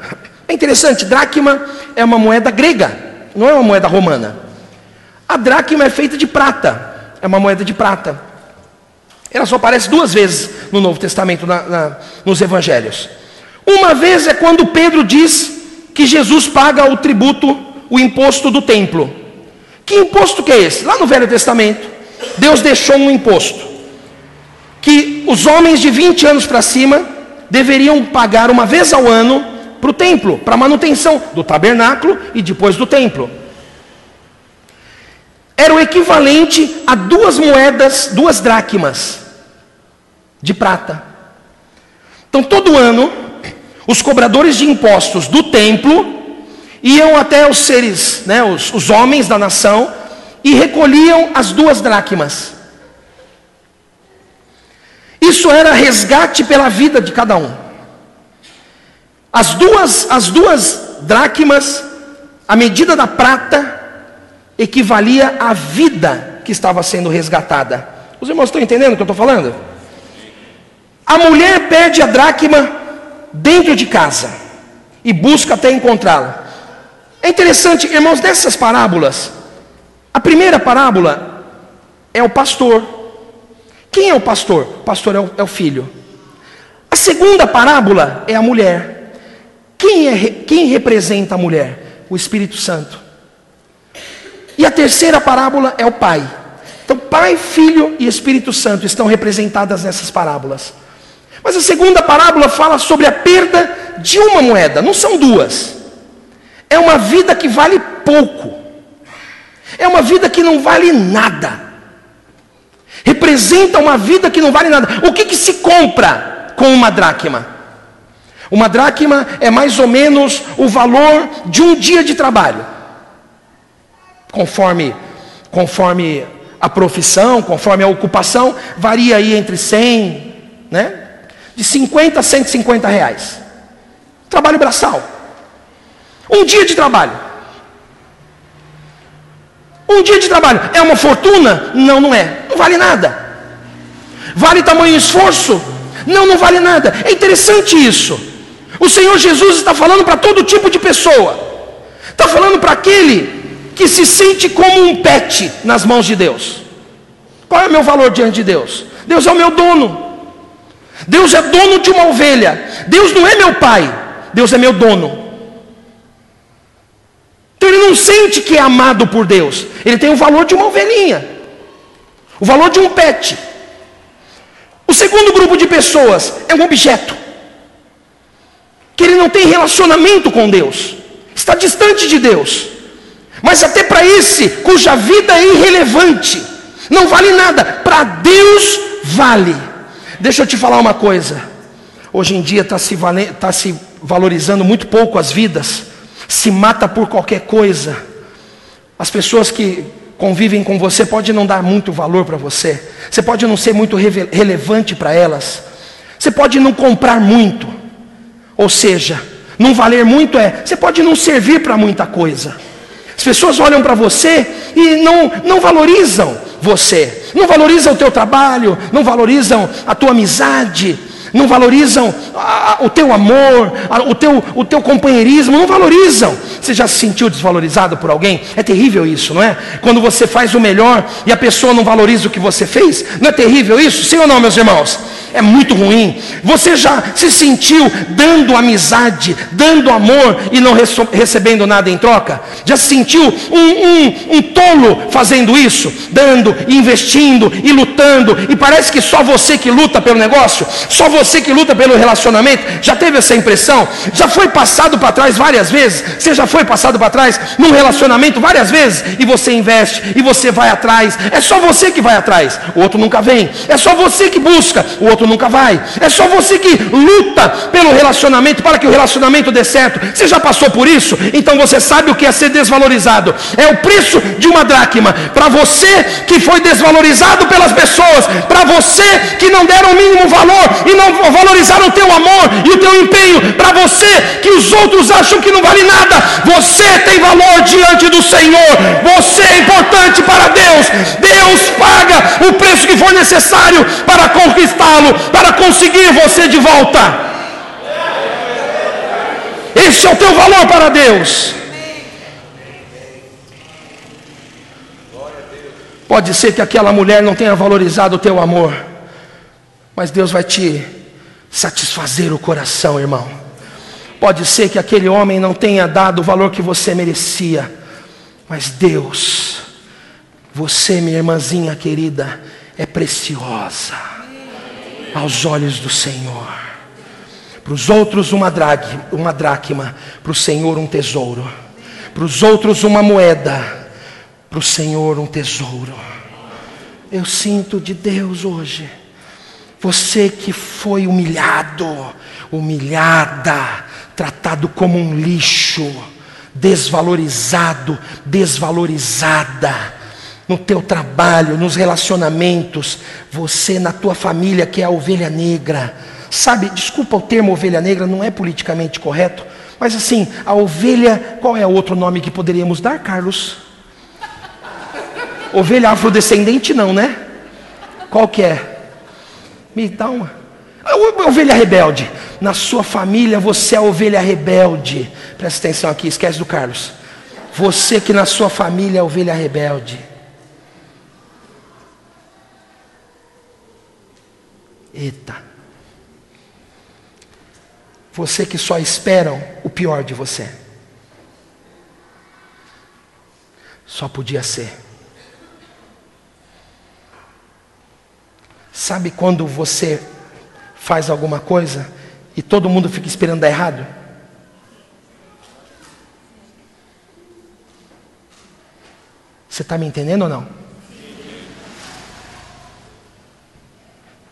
É interessante, dracma é uma moeda grega, não é uma moeda romana. A dracma é feita de prata, é uma moeda de prata. Ela só aparece duas vezes no Novo Testamento, na, na, nos Evangelhos. Uma vez é quando Pedro diz que Jesus paga o tributo, o imposto do templo. Que imposto que é esse? Lá no Velho Testamento, Deus deixou um imposto que os homens de 20 anos para cima deveriam pagar uma vez ao ano para o templo, para a manutenção do tabernáculo e depois do templo. Era o equivalente a duas moedas, duas dracmas de prata. Então, todo ano, os cobradores de impostos do templo iam até os seres, né, os, os homens da nação, e recolhiam as duas dracmas. Isso era resgate pela vida de cada um. As duas, as duas dracmas, a medida da prata, equivalia à vida que estava sendo resgatada. Os irmãos estão entendendo o que eu estou falando? A mulher perde a dracma dentro de casa e busca até encontrá-la. É interessante, irmãos, dessas parábolas, a primeira parábola é o pastor. Quem é o pastor? O pastor é o, é o filho. A segunda parábola é a mulher. Quem, é, quem representa a mulher? O Espírito Santo. E a terceira parábola é o pai. Então, pai, filho e Espírito Santo estão representadas nessas parábolas. Mas a segunda parábola fala sobre a perda de uma moeda, não são duas. É uma vida que vale pouco. É uma vida que não vale nada. Representa uma vida que não vale nada. O que, que se compra com uma dracma? Uma dracma é mais ou menos o valor de um dia de trabalho. Conforme, conforme a profissão, conforme a ocupação, varia aí entre 100, né? De 50 a 150 reais. Trabalho braçal. Um dia de trabalho. Um dia de trabalho é uma fortuna? Não, não é. Não vale nada. Vale tamanho esforço? Não, não vale nada. É interessante isso. O Senhor Jesus está falando para todo tipo de pessoa. Está falando para aquele que se sente como um pet nas mãos de Deus. Qual é o meu valor diante de Deus? Deus é o meu dono. Deus é dono de uma ovelha. Deus não é meu pai. Deus é meu dono. Então ele não sente que é amado por Deus. Ele tem o valor de uma ovelhinha, o valor de um pet. O segundo grupo de pessoas é um objeto, que ele não tem relacionamento com Deus, está distante de Deus. Mas até para esse, cuja vida é irrelevante, não vale nada, para Deus vale. Deixa eu te falar uma coisa. Hoje em dia está se, tá se valorizando muito pouco as vidas se mata por qualquer coisa. As pessoas que convivem com você podem não dar muito valor para você. Você pode não ser muito relevante para elas. Você pode não comprar muito. Ou seja, não valer muito é, você pode não servir para muita coisa. As pessoas olham para você e não, não valorizam você, não valorizam o teu trabalho, não valorizam a tua amizade, não valorizam a, o teu amor, a, o, teu, o teu companheirismo, não valorizam. Você já se sentiu desvalorizado por alguém? É terrível isso, não é? Quando você faz o melhor e a pessoa não valoriza o que você fez, não é terrível isso? Sim ou não, meus irmãos? É muito ruim. Você já se sentiu dando amizade, dando amor e não recebendo nada em troca? Já se sentiu um, um, um tolo fazendo isso? Dando, investindo e lutando, e parece que só você que luta pelo negócio, só você que luta pelo relacionamento. Já teve essa impressão? Já foi passado para trás várias vezes? Você já foi passado para trás num relacionamento várias vezes? E você investe, e você vai atrás. É só você que vai atrás, o outro nunca vem. É só você que busca, o outro nunca vai. É só você que luta pelo relacionamento para que o relacionamento dê certo. Você já passou por isso? Então você sabe o que é ser desvalorizado. É o preço de uma dracma. Para você que foi desvalorizado pelas pessoas, para você que não deram o mínimo valor e não valorizaram o teu amor e o teu empenho, para você que os outros acham que não vale nada, você tem valor diante do Senhor. Você é importante para Deus. Deus paga o preço que for necessário para conquistá-lo, para conseguir você de volta. Esse é o teu valor para Deus. Pode ser que aquela mulher não tenha valorizado o teu amor, mas Deus vai te satisfazer o coração, irmão. Pode ser que aquele homem não tenha dado o valor que você merecia, mas Deus, você, minha irmãzinha querida, é preciosa aos olhos do Senhor. Para os outros, uma, drag, uma dracma, para o Senhor, um tesouro. Para os outros, uma moeda, para o Senhor, um tesouro. Eu sinto de Deus hoje. Você que foi humilhado, humilhada, tratado como um lixo, desvalorizado, desvalorizada no teu trabalho, nos relacionamentos, você na tua família que é a ovelha negra. Sabe, desculpa o termo ovelha negra, não é politicamente correto, mas assim, a ovelha, qual é outro nome que poderíamos dar, Carlos? Ovelha afrodescendente não, né? Qual que é? Me dá uma. Ovelha rebelde. Na sua família você é a ovelha rebelde. Presta atenção aqui, esquece do Carlos. Você que na sua família é a ovelha rebelde. Eita. Você que só esperam o pior de você. Só podia ser. Sabe quando você faz alguma coisa e todo mundo fica esperando dar errado? Você está me entendendo ou não?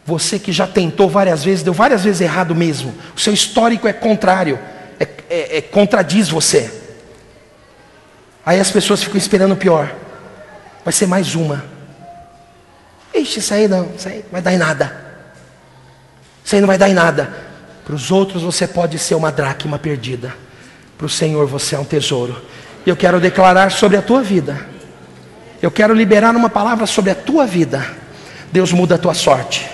Você que já tentou várias vezes, deu várias vezes errado mesmo. O seu histórico é contrário, é, é, é contradiz você. Aí as pessoas ficam esperando o pior. Vai ser mais uma. Ixi, isso aí não, isso aí não vai dar em nada. Isso aí não vai dar em nada. Para os outros você pode ser uma dracma perdida. Para o Senhor você é um tesouro. E eu quero declarar sobre a tua vida. Eu quero liberar uma palavra sobre a tua vida. Deus muda a tua sorte.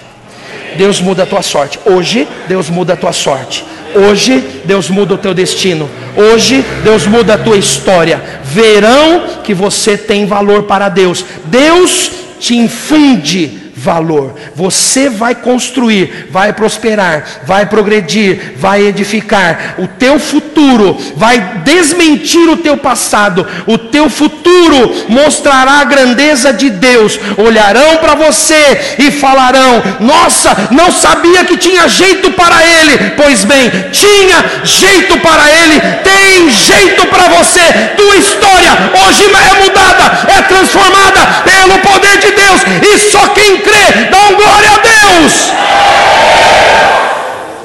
Deus muda a tua sorte. Hoje, Deus muda a tua sorte. Hoje, Deus muda o teu destino. Hoje, Deus muda a tua história. Verão que você tem valor para Deus. Deus te infunde valor. Você vai construir, vai prosperar, vai progredir, vai edificar. O teu futuro vai desmentir o teu passado. O teu futuro mostrará a grandeza de Deus. Olharão para você e falarão: Nossa, não sabia que tinha jeito para ele. Pois bem, tinha jeito para ele, tem jeito para você. Tua história hoje é mudada, é transformada pelo poder de Deus. E só quem crê, dá um glória a Deus.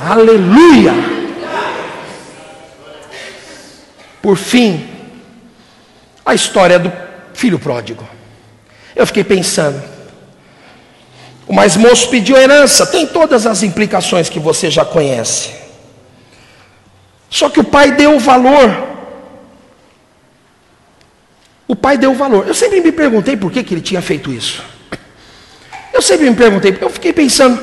Aleluia. Por fim, a história do filho pródigo. Eu fiquei pensando. O mais moço pediu herança, tem todas as implicações que você já conhece. Só que o pai deu valor. O pai deu valor. Eu sempre me perguntei por que, que ele tinha feito isso. Eu sempre me perguntei, porque eu fiquei pensando,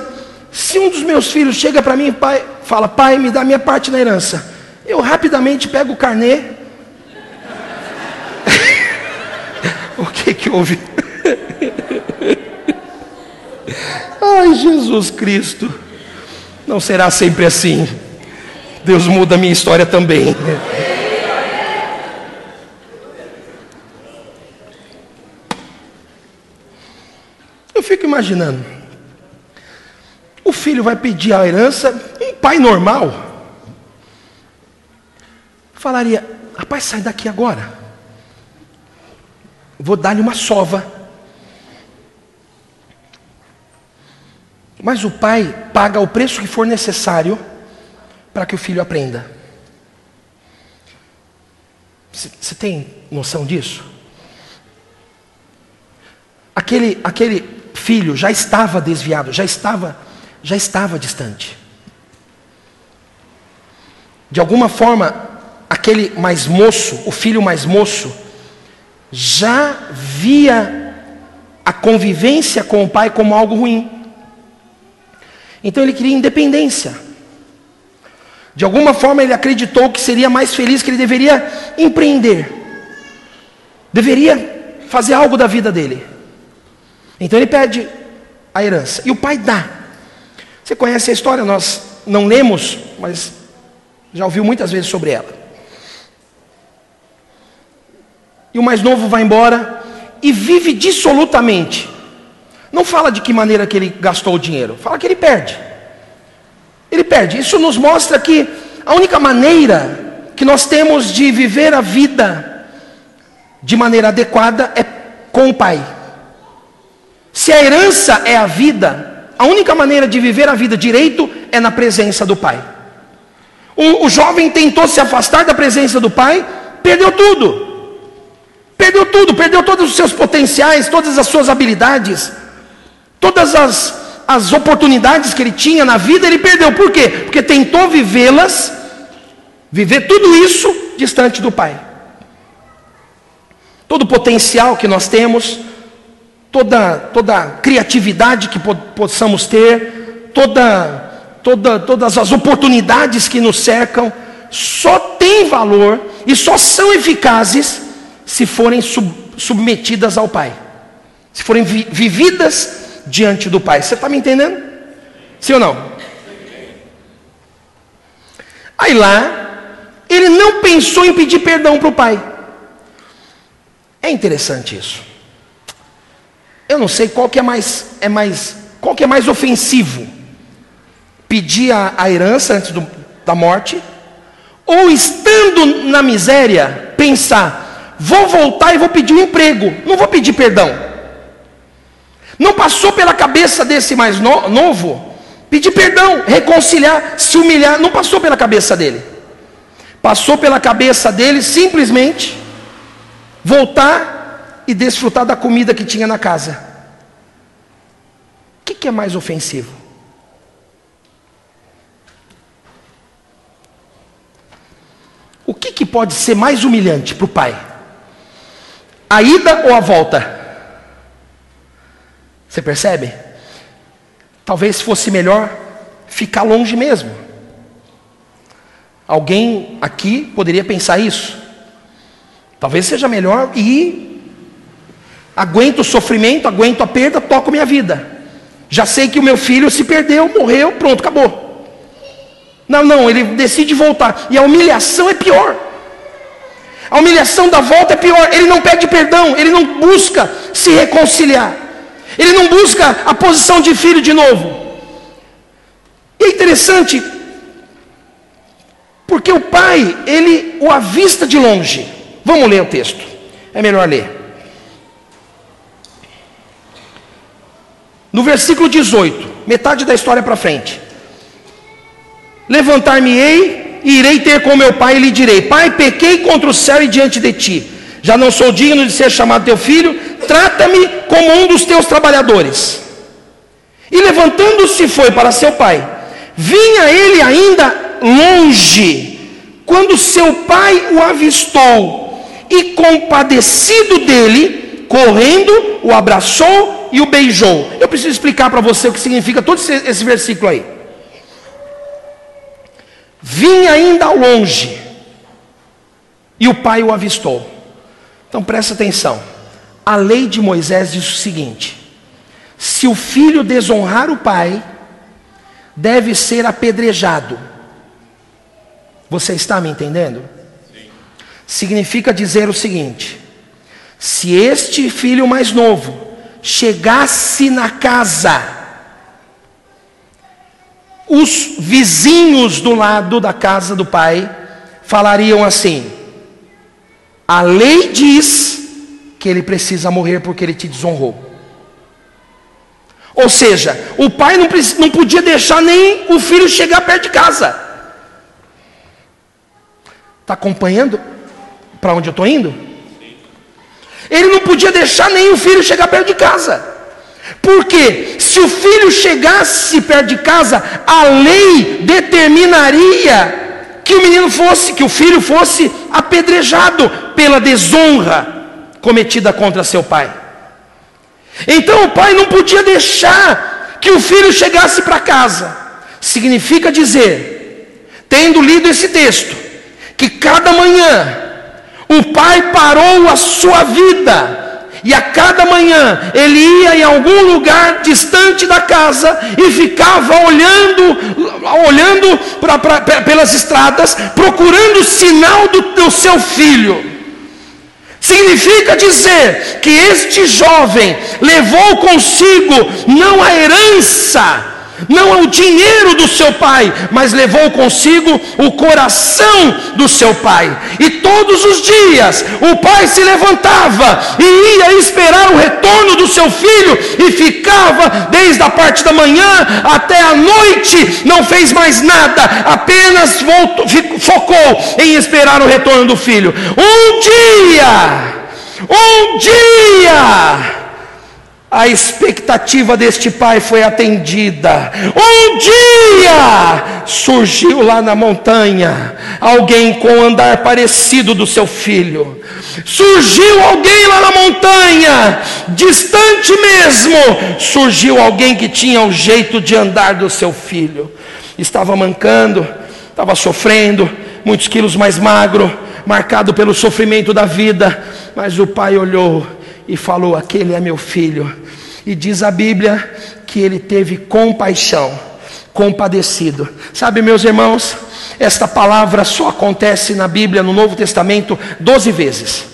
se um dos meus filhos chega para mim e pai, fala, pai, me dá minha parte na herança, eu rapidamente pego o carnê. o que que houve? Ai, Jesus Cristo. Não será sempre assim. Deus muda a minha história também. Fico imaginando. O filho vai pedir a herança, um pai normal falaria: rapaz, sai daqui agora. Vou dar-lhe uma sova. Mas o pai paga o preço que for necessário para que o filho aprenda. Você tem noção disso? Aquele, aquele filho já estava desviado, já estava, já estava distante. De alguma forma, aquele mais moço, o filho mais moço, já via a convivência com o pai como algo ruim. Então ele queria independência. De alguma forma ele acreditou que seria mais feliz, que ele deveria empreender, deveria fazer algo da vida dele. Então ele pede a herança e o pai dá. Você conhece a história, nós não lemos, mas já ouviu muitas vezes sobre ela. E o mais novo vai embora e vive dissolutamente. Não fala de que maneira que ele gastou o dinheiro, fala que ele perde. Ele perde. Isso nos mostra que a única maneira que nós temos de viver a vida de maneira adequada é com o Pai. Se a herança é a vida, a única maneira de viver a vida direito é na presença do Pai. O, o jovem tentou se afastar da presença do Pai, perdeu tudo. Perdeu tudo, perdeu todos os seus potenciais, todas as suas habilidades, todas as, as oportunidades que ele tinha na vida, ele perdeu. Por quê? Porque tentou vivê-las, viver tudo isso distante do Pai. Todo o potencial que nós temos, toda, toda criatividade que possamos ter, toda, toda, todas as oportunidades que nos cercam, só tem valor e só são eficazes se forem sub, submetidas ao Pai, se forem vi, vividas diante do Pai. Você está me entendendo? Sim ou não? Aí lá, ele não pensou em pedir perdão para o Pai. É interessante isso. Eu não sei qual que é mais, é mais, qual que é mais ofensivo. Pedir a, a herança antes do, da morte, ou estando na miséria, pensar, vou voltar e vou pedir um emprego, não vou pedir perdão. Não passou pela cabeça desse mais no, novo pedir perdão, reconciliar, se humilhar, não passou pela cabeça dele. Passou pela cabeça dele simplesmente voltar e desfrutar da comida que tinha na casa. O que, que é mais ofensivo? O que, que pode ser mais humilhante para o pai? A ida ou a volta? Você percebe? Talvez fosse melhor ficar longe mesmo. Alguém aqui poderia pensar isso. Talvez seja melhor ir aguento o sofrimento, aguento a perda, toco minha vida. Já sei que o meu filho se perdeu, morreu, pronto, acabou. Não, não, ele decide voltar. E a humilhação é pior. A humilhação da volta é pior. Ele não pede perdão, ele não busca se reconciliar. Ele não busca a posição de filho de novo. E é interessante, porque o pai, ele o avista de longe. Vamos ler o texto. É melhor ler. No versículo 18, metade da história para frente. Levantar-me-ei e irei ter com meu pai e lhe direi: Pai, pequei contra o céu e diante de ti. Já não sou digno de ser chamado teu filho, trata-me como um dos teus trabalhadores. E levantando-se foi para seu pai. Vinha ele ainda longe, quando seu pai o avistou, e compadecido dele, correndo, o abraçou e o beijou. Eu preciso explicar para você o que significa todo esse, esse versículo aí. Vinha ainda ao longe, e o pai o avistou. Então presta atenção. A lei de Moisés diz o seguinte: se o filho desonrar o pai, deve ser apedrejado. Você está me entendendo? Sim. Significa dizer o seguinte: se este filho mais novo chegasse na casa, os vizinhos do lado da casa do pai falariam assim: a lei diz que ele precisa morrer porque ele te desonrou. Ou seja, o pai não, não podia deixar nem o filho chegar perto de casa. Está acompanhando para onde eu estou indo? Ele não podia deixar nem o filho chegar perto de casa. Porque se o filho chegasse perto de casa, a lei determinaria que o menino fosse, que o filho fosse apedrejado pela desonra cometida contra seu pai. Então o pai não podia deixar que o filho chegasse para casa. Significa dizer, tendo lido esse texto, que cada manhã o pai parou a sua vida e a cada manhã ele ia em algum lugar distante da casa e ficava olhando, olhando pra, pra, pelas estradas, procurando o sinal do, do seu filho. Significa dizer que este jovem levou consigo não a herança, não é o dinheiro do seu pai, mas levou consigo o coração do seu pai. E todos os dias o pai se levantava e ia esperar o retorno do seu filho e ficava desde a parte da manhã até a noite, não fez mais nada, apenas voltou, focou em esperar o retorno do filho. Um dia, um dia, a expectativa deste pai foi atendida. Um dia surgiu lá na montanha alguém com andar parecido do seu filho. Surgiu alguém lá na montanha, distante mesmo. Surgiu alguém que tinha o jeito de andar do seu filho. Estava mancando, estava sofrendo, muitos quilos mais magro, marcado pelo sofrimento da vida. Mas o pai olhou e falou: Aquele é meu filho. E diz a Bíblia que ele teve compaixão, compadecido. Sabe, meus irmãos, esta palavra só acontece na Bíblia, no Novo Testamento, doze vezes.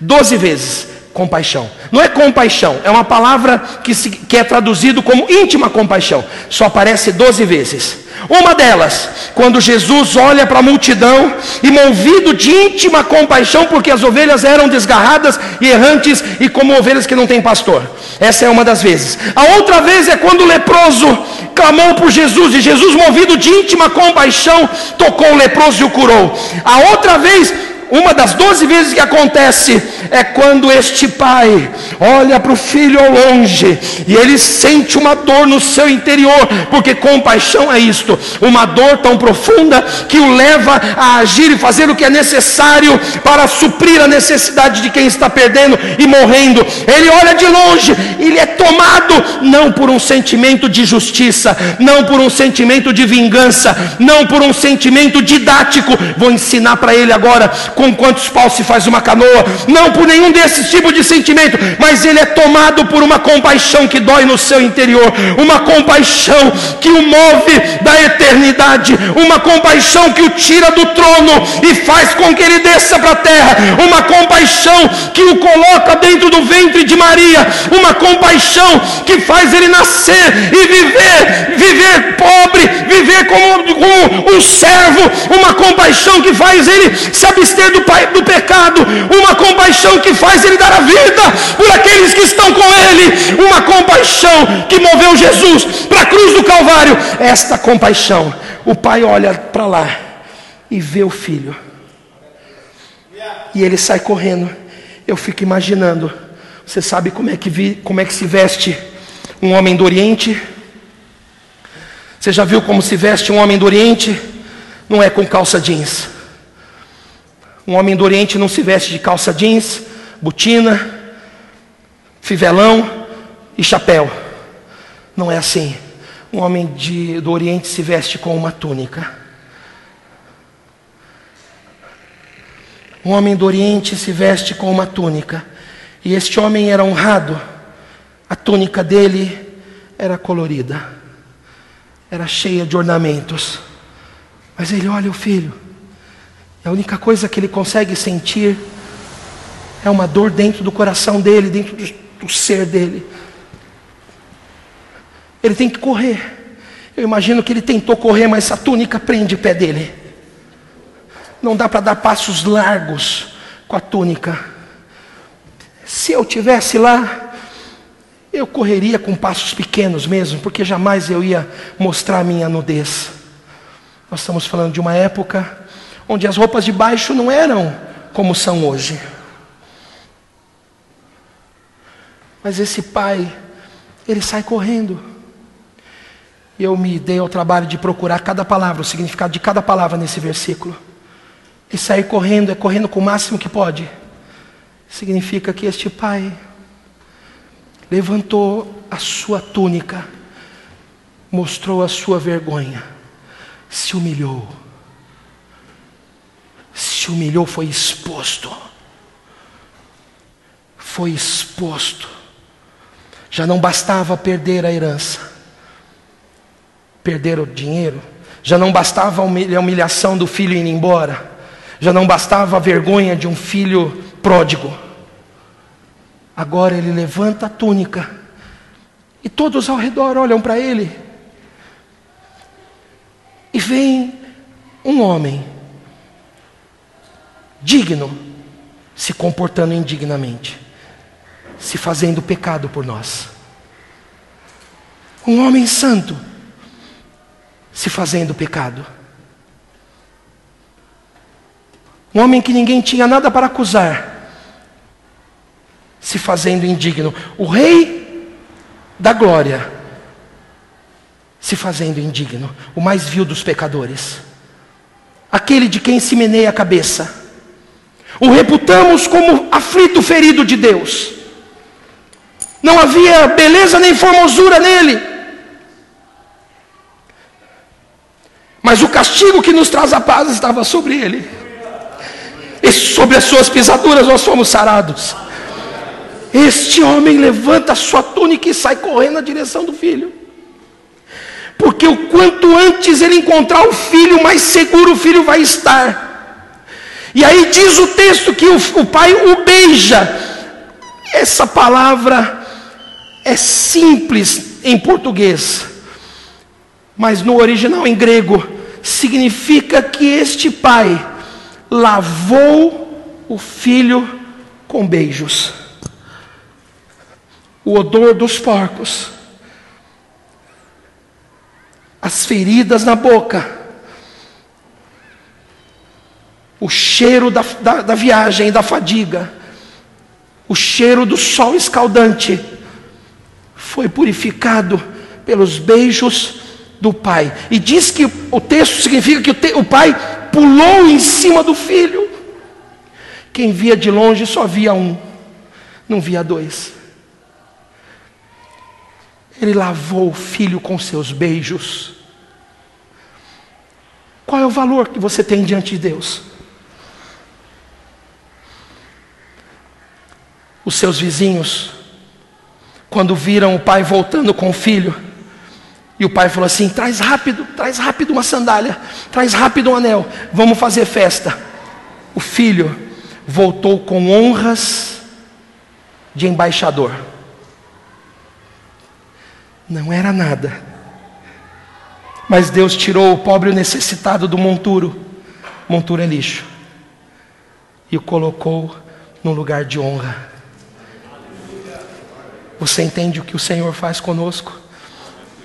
Doze vezes compaixão. Não é compaixão, é uma palavra que, se, que é traduzido como íntima compaixão. Só aparece doze vezes. Uma delas, quando Jesus olha para a multidão e movido de íntima compaixão, porque as ovelhas eram desgarradas e errantes e como ovelhas que não têm pastor. Essa é uma das vezes. A outra vez é quando o leproso clamou por Jesus e Jesus, movido de íntima compaixão, tocou o leproso e o curou. A outra vez uma das doze vezes que acontece é quando este pai olha para o filho ao longe e ele sente uma dor no seu interior, porque compaixão é isto, uma dor tão profunda que o leva a agir e fazer o que é necessário para suprir a necessidade de quem está perdendo e morrendo. Ele olha de longe, ele é tomado não por um sentimento de justiça, não por um sentimento de vingança, não por um sentimento didático. Vou ensinar para ele agora com quantos paus se faz uma canoa, não por nenhum desses tipos de sentimento, mas ele é tomado por uma compaixão que dói no seu interior, uma compaixão que o move da eternidade, uma compaixão que o tira do trono e faz com que ele desça para a terra, uma compaixão que o coloca dentro do ventre de Maria, uma compaixão que faz ele nascer e viver, viver pobre, viver como, como um servo, uma compaixão que faz ele se abster do, do pecado, uma compaixão que faz ele dar a vida por aqueles que estão com ele, uma compaixão que moveu Jesus para a cruz do Calvário. Esta compaixão, o pai olha para lá e vê o filho, e ele sai correndo. Eu fico imaginando, você sabe como é que, vi, como é que se veste um homem do Oriente? Você já viu como se veste um homem do Oriente? Não é com calça jeans. Um homem do Oriente não se veste de calça jeans, botina, fivelão e chapéu. Não é assim. Um homem de, do Oriente se veste com uma túnica. Um homem do Oriente se veste com uma túnica. E este homem era honrado, a túnica dele era colorida, era cheia de ornamentos. Mas ele olha o filho, a única coisa que ele consegue sentir é uma dor dentro do coração dele, dentro do, ser dele. Ele tem que correr. Eu imagino que ele tentou correr, mas essa túnica prende o pé dele. Não dá para dar passos largos com a túnica. Se eu tivesse lá, eu correria com passos pequenos mesmo, porque jamais eu ia mostrar minha nudez. Nós estamos falando de uma época onde as roupas de baixo não eram como são hoje. Mas esse pai, ele sai correndo. E eu me dei ao trabalho de procurar cada palavra, o significado de cada palavra nesse versículo. E sair correndo é correndo com o máximo que pode significa que este pai levantou a sua túnica, mostrou a sua vergonha, se humilhou. Se humilhou, foi exposto. Foi exposto. Já não bastava perder a herança, perder o dinheiro, já não bastava a humilhação do filho indo embora, já não bastava a vergonha de um filho pródigo. Agora ele levanta a túnica e todos ao redor olham para ele. E vem um homem digno se comportando indignamente, se fazendo pecado por nós. Um homem santo se fazendo pecado. Um homem que ninguém tinha nada para acusar, se fazendo indigno. O rei da glória se fazendo indigno, o mais vil dos pecadores. Aquele de quem se meneia a cabeça. O reputamos como aflito ferido de Deus. Não havia beleza nem formosura nele. Mas o castigo que nos traz a paz estava sobre ele e sobre as suas pisaduras nós fomos sarados. Este homem levanta a sua túnica e sai correndo na direção do filho. Porque o quanto antes ele encontrar o filho, mais seguro o filho vai estar. E aí diz o texto que o, o pai o beija. Essa palavra é simples em português, mas no original em grego significa que este pai lavou o filho com beijos. O odor dos porcos, as feridas na boca, o cheiro da, da, da viagem da fadiga, o cheiro do sol escaldante, foi purificado pelos beijos do pai. E diz que o texto significa que o, te, o pai pulou em cima do filho. Quem via de longe só via um, não via dois. Ele lavou o filho com seus beijos. Qual é o valor que você tem diante de Deus? Os seus vizinhos, quando viram o pai voltando com o filho, e o pai falou assim: traz rápido, traz rápido uma sandália, traz rápido um anel, vamos fazer festa. O filho voltou com honras de embaixador. Não era nada. Mas Deus tirou o pobre necessitado do monturo, monturo é lixo, e o colocou num lugar de honra. Você entende o que o Senhor faz conosco?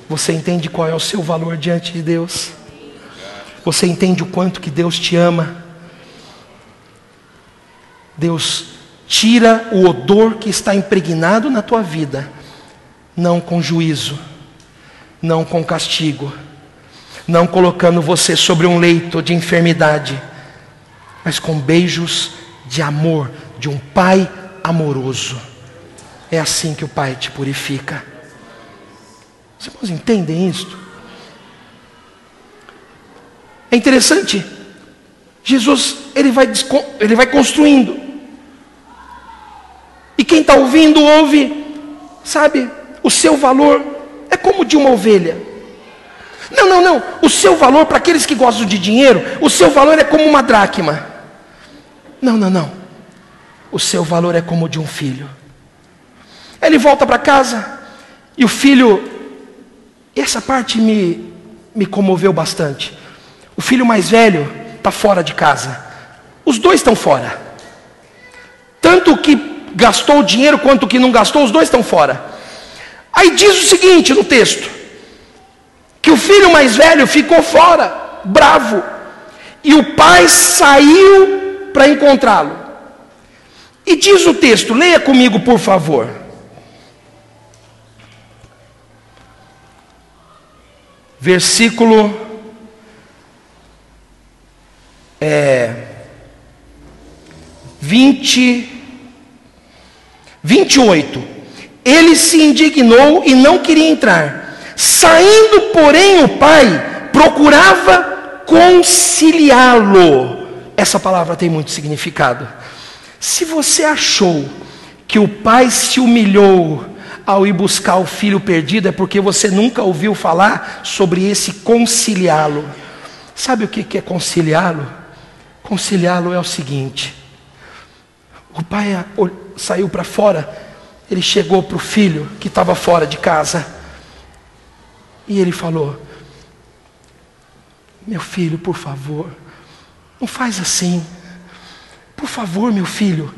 Você entende qual é o seu valor diante de Deus? Você entende o quanto que Deus te ama? Deus tira o odor que está impregnado na tua vida, não com juízo, não com castigo, não colocando você sobre um leito de enfermidade, mas com beijos de amor de um pai amoroso. É assim que o pai te purifica. Os irmãos entendem isto? É interessante. Jesus, ele vai, ele vai construindo. E quem está ouvindo, ouve, sabe, o seu valor é como de uma ovelha. Não, não, não. O seu valor, para aqueles que gostam de dinheiro, o seu valor é como uma dracma. Não, não, não. O seu valor é como de um filho. Ele volta para casa e o filho, essa parte me, me comoveu bastante. O filho mais velho está fora de casa. Os dois estão fora. Tanto que gastou dinheiro quanto que não gastou, os dois estão fora. Aí diz o seguinte no texto: que o filho mais velho ficou fora, bravo, e o pai saiu para encontrá-lo. E diz o texto, leia comigo, por favor. Versículo é, 20, 28. Ele se indignou e não queria entrar. Saindo, porém, o pai procurava conciliá-lo. Essa palavra tem muito significado. Se você achou que o pai se humilhou ao ir buscar o filho perdido, é porque você nunca ouviu falar sobre esse conciliá-lo. Sabe o que é conciliá-lo? Conciliá-lo é o seguinte: o pai saiu para fora, ele chegou para o filho que estava fora de casa, e ele falou: Meu filho, por favor, não faz assim. Por favor, meu filho,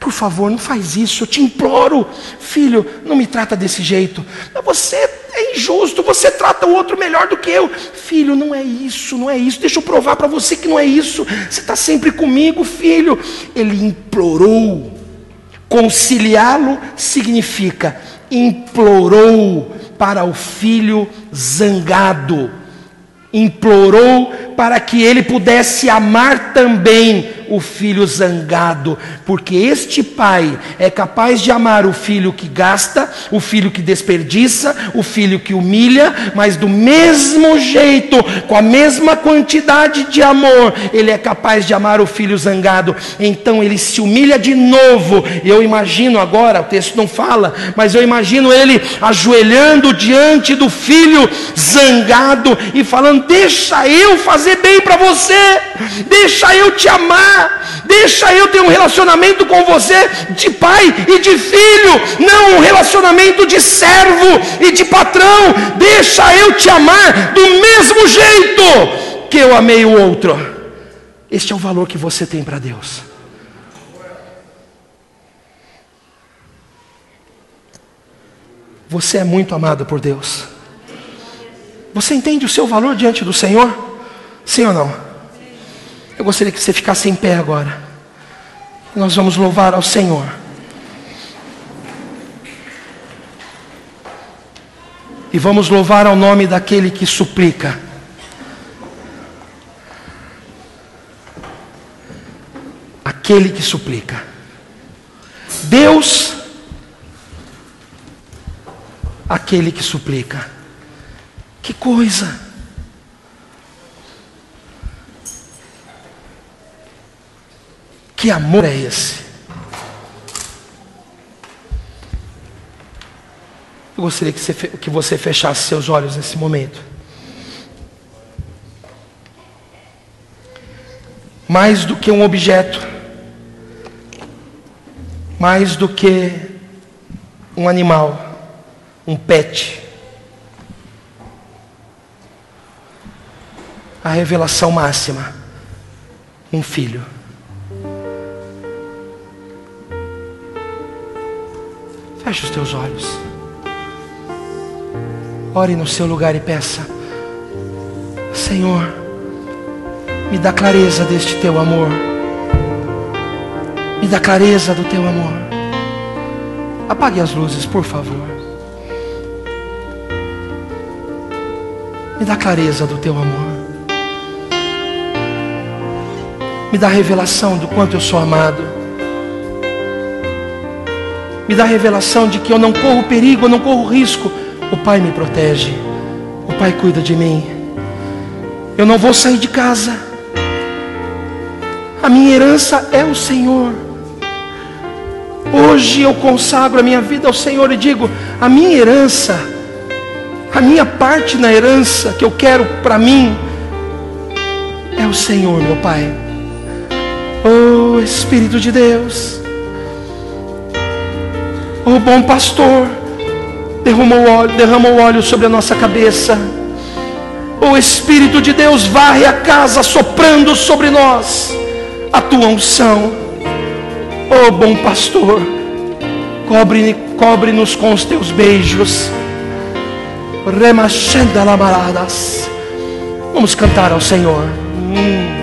por favor, não faz isso, eu te imploro, filho, não me trata desse jeito. Você é injusto, você trata o outro melhor do que eu. Filho, não é isso, não é isso. Deixa eu provar para você que não é isso. Você está sempre comigo, filho. Ele implorou. Conciliá-lo significa implorou para o filho zangado. Implorou para que ele pudesse amar também o filho zangado, porque este pai é capaz de amar o filho que gasta, o filho que desperdiça, o filho que humilha, mas do mesmo jeito, com a mesma quantidade de amor, ele é capaz de amar o filho zangado. Então ele se humilha de novo. Eu imagino agora, o texto não fala, mas eu imagino ele ajoelhando diante do filho zangado e falando: Deixa eu fazer bem para você, deixa eu te amar. Deixa eu ter um relacionamento com você de pai e de filho, não um relacionamento de servo e de patrão. Deixa eu te amar do mesmo jeito que eu amei o outro. Este é o valor que você tem para Deus. Você é muito amado por Deus. Você entende o seu valor diante do Senhor? Sim ou não? Eu gostaria que você ficasse em pé agora. Nós vamos louvar ao Senhor. E vamos louvar ao nome daquele que suplica. Aquele que suplica. Deus, aquele que suplica. Que coisa! Que amor é esse? Eu gostaria que você, que você fechasse seus olhos nesse momento. Mais do que um objeto, mais do que um animal, um pet. A revelação máxima: um filho. Feche os teus olhos. Ore no seu lugar e peça: Senhor, me dá clareza deste teu amor. Me dá clareza do teu amor. Apague as luzes, por favor. Me dá clareza do teu amor. Me dá revelação do quanto eu sou amado me dá revelação de que eu não corro perigo, eu não corro risco. O Pai me protege, o Pai cuida de mim. Eu não vou sair de casa. A minha herança é o Senhor. Hoje eu consagro a minha vida ao Senhor e digo: a minha herança, a minha parte na herança que eu quero para mim, é o Senhor, meu Pai. Oh Espírito de Deus, oh bom pastor, derrama o óleo, derrama o óleo sobre a nossa cabeça. O Espírito de Deus varre a casa soprando sobre nós a tua unção. Oh bom pastor, cobre-nos cobre com os teus beijos. Vamos cantar ao Senhor.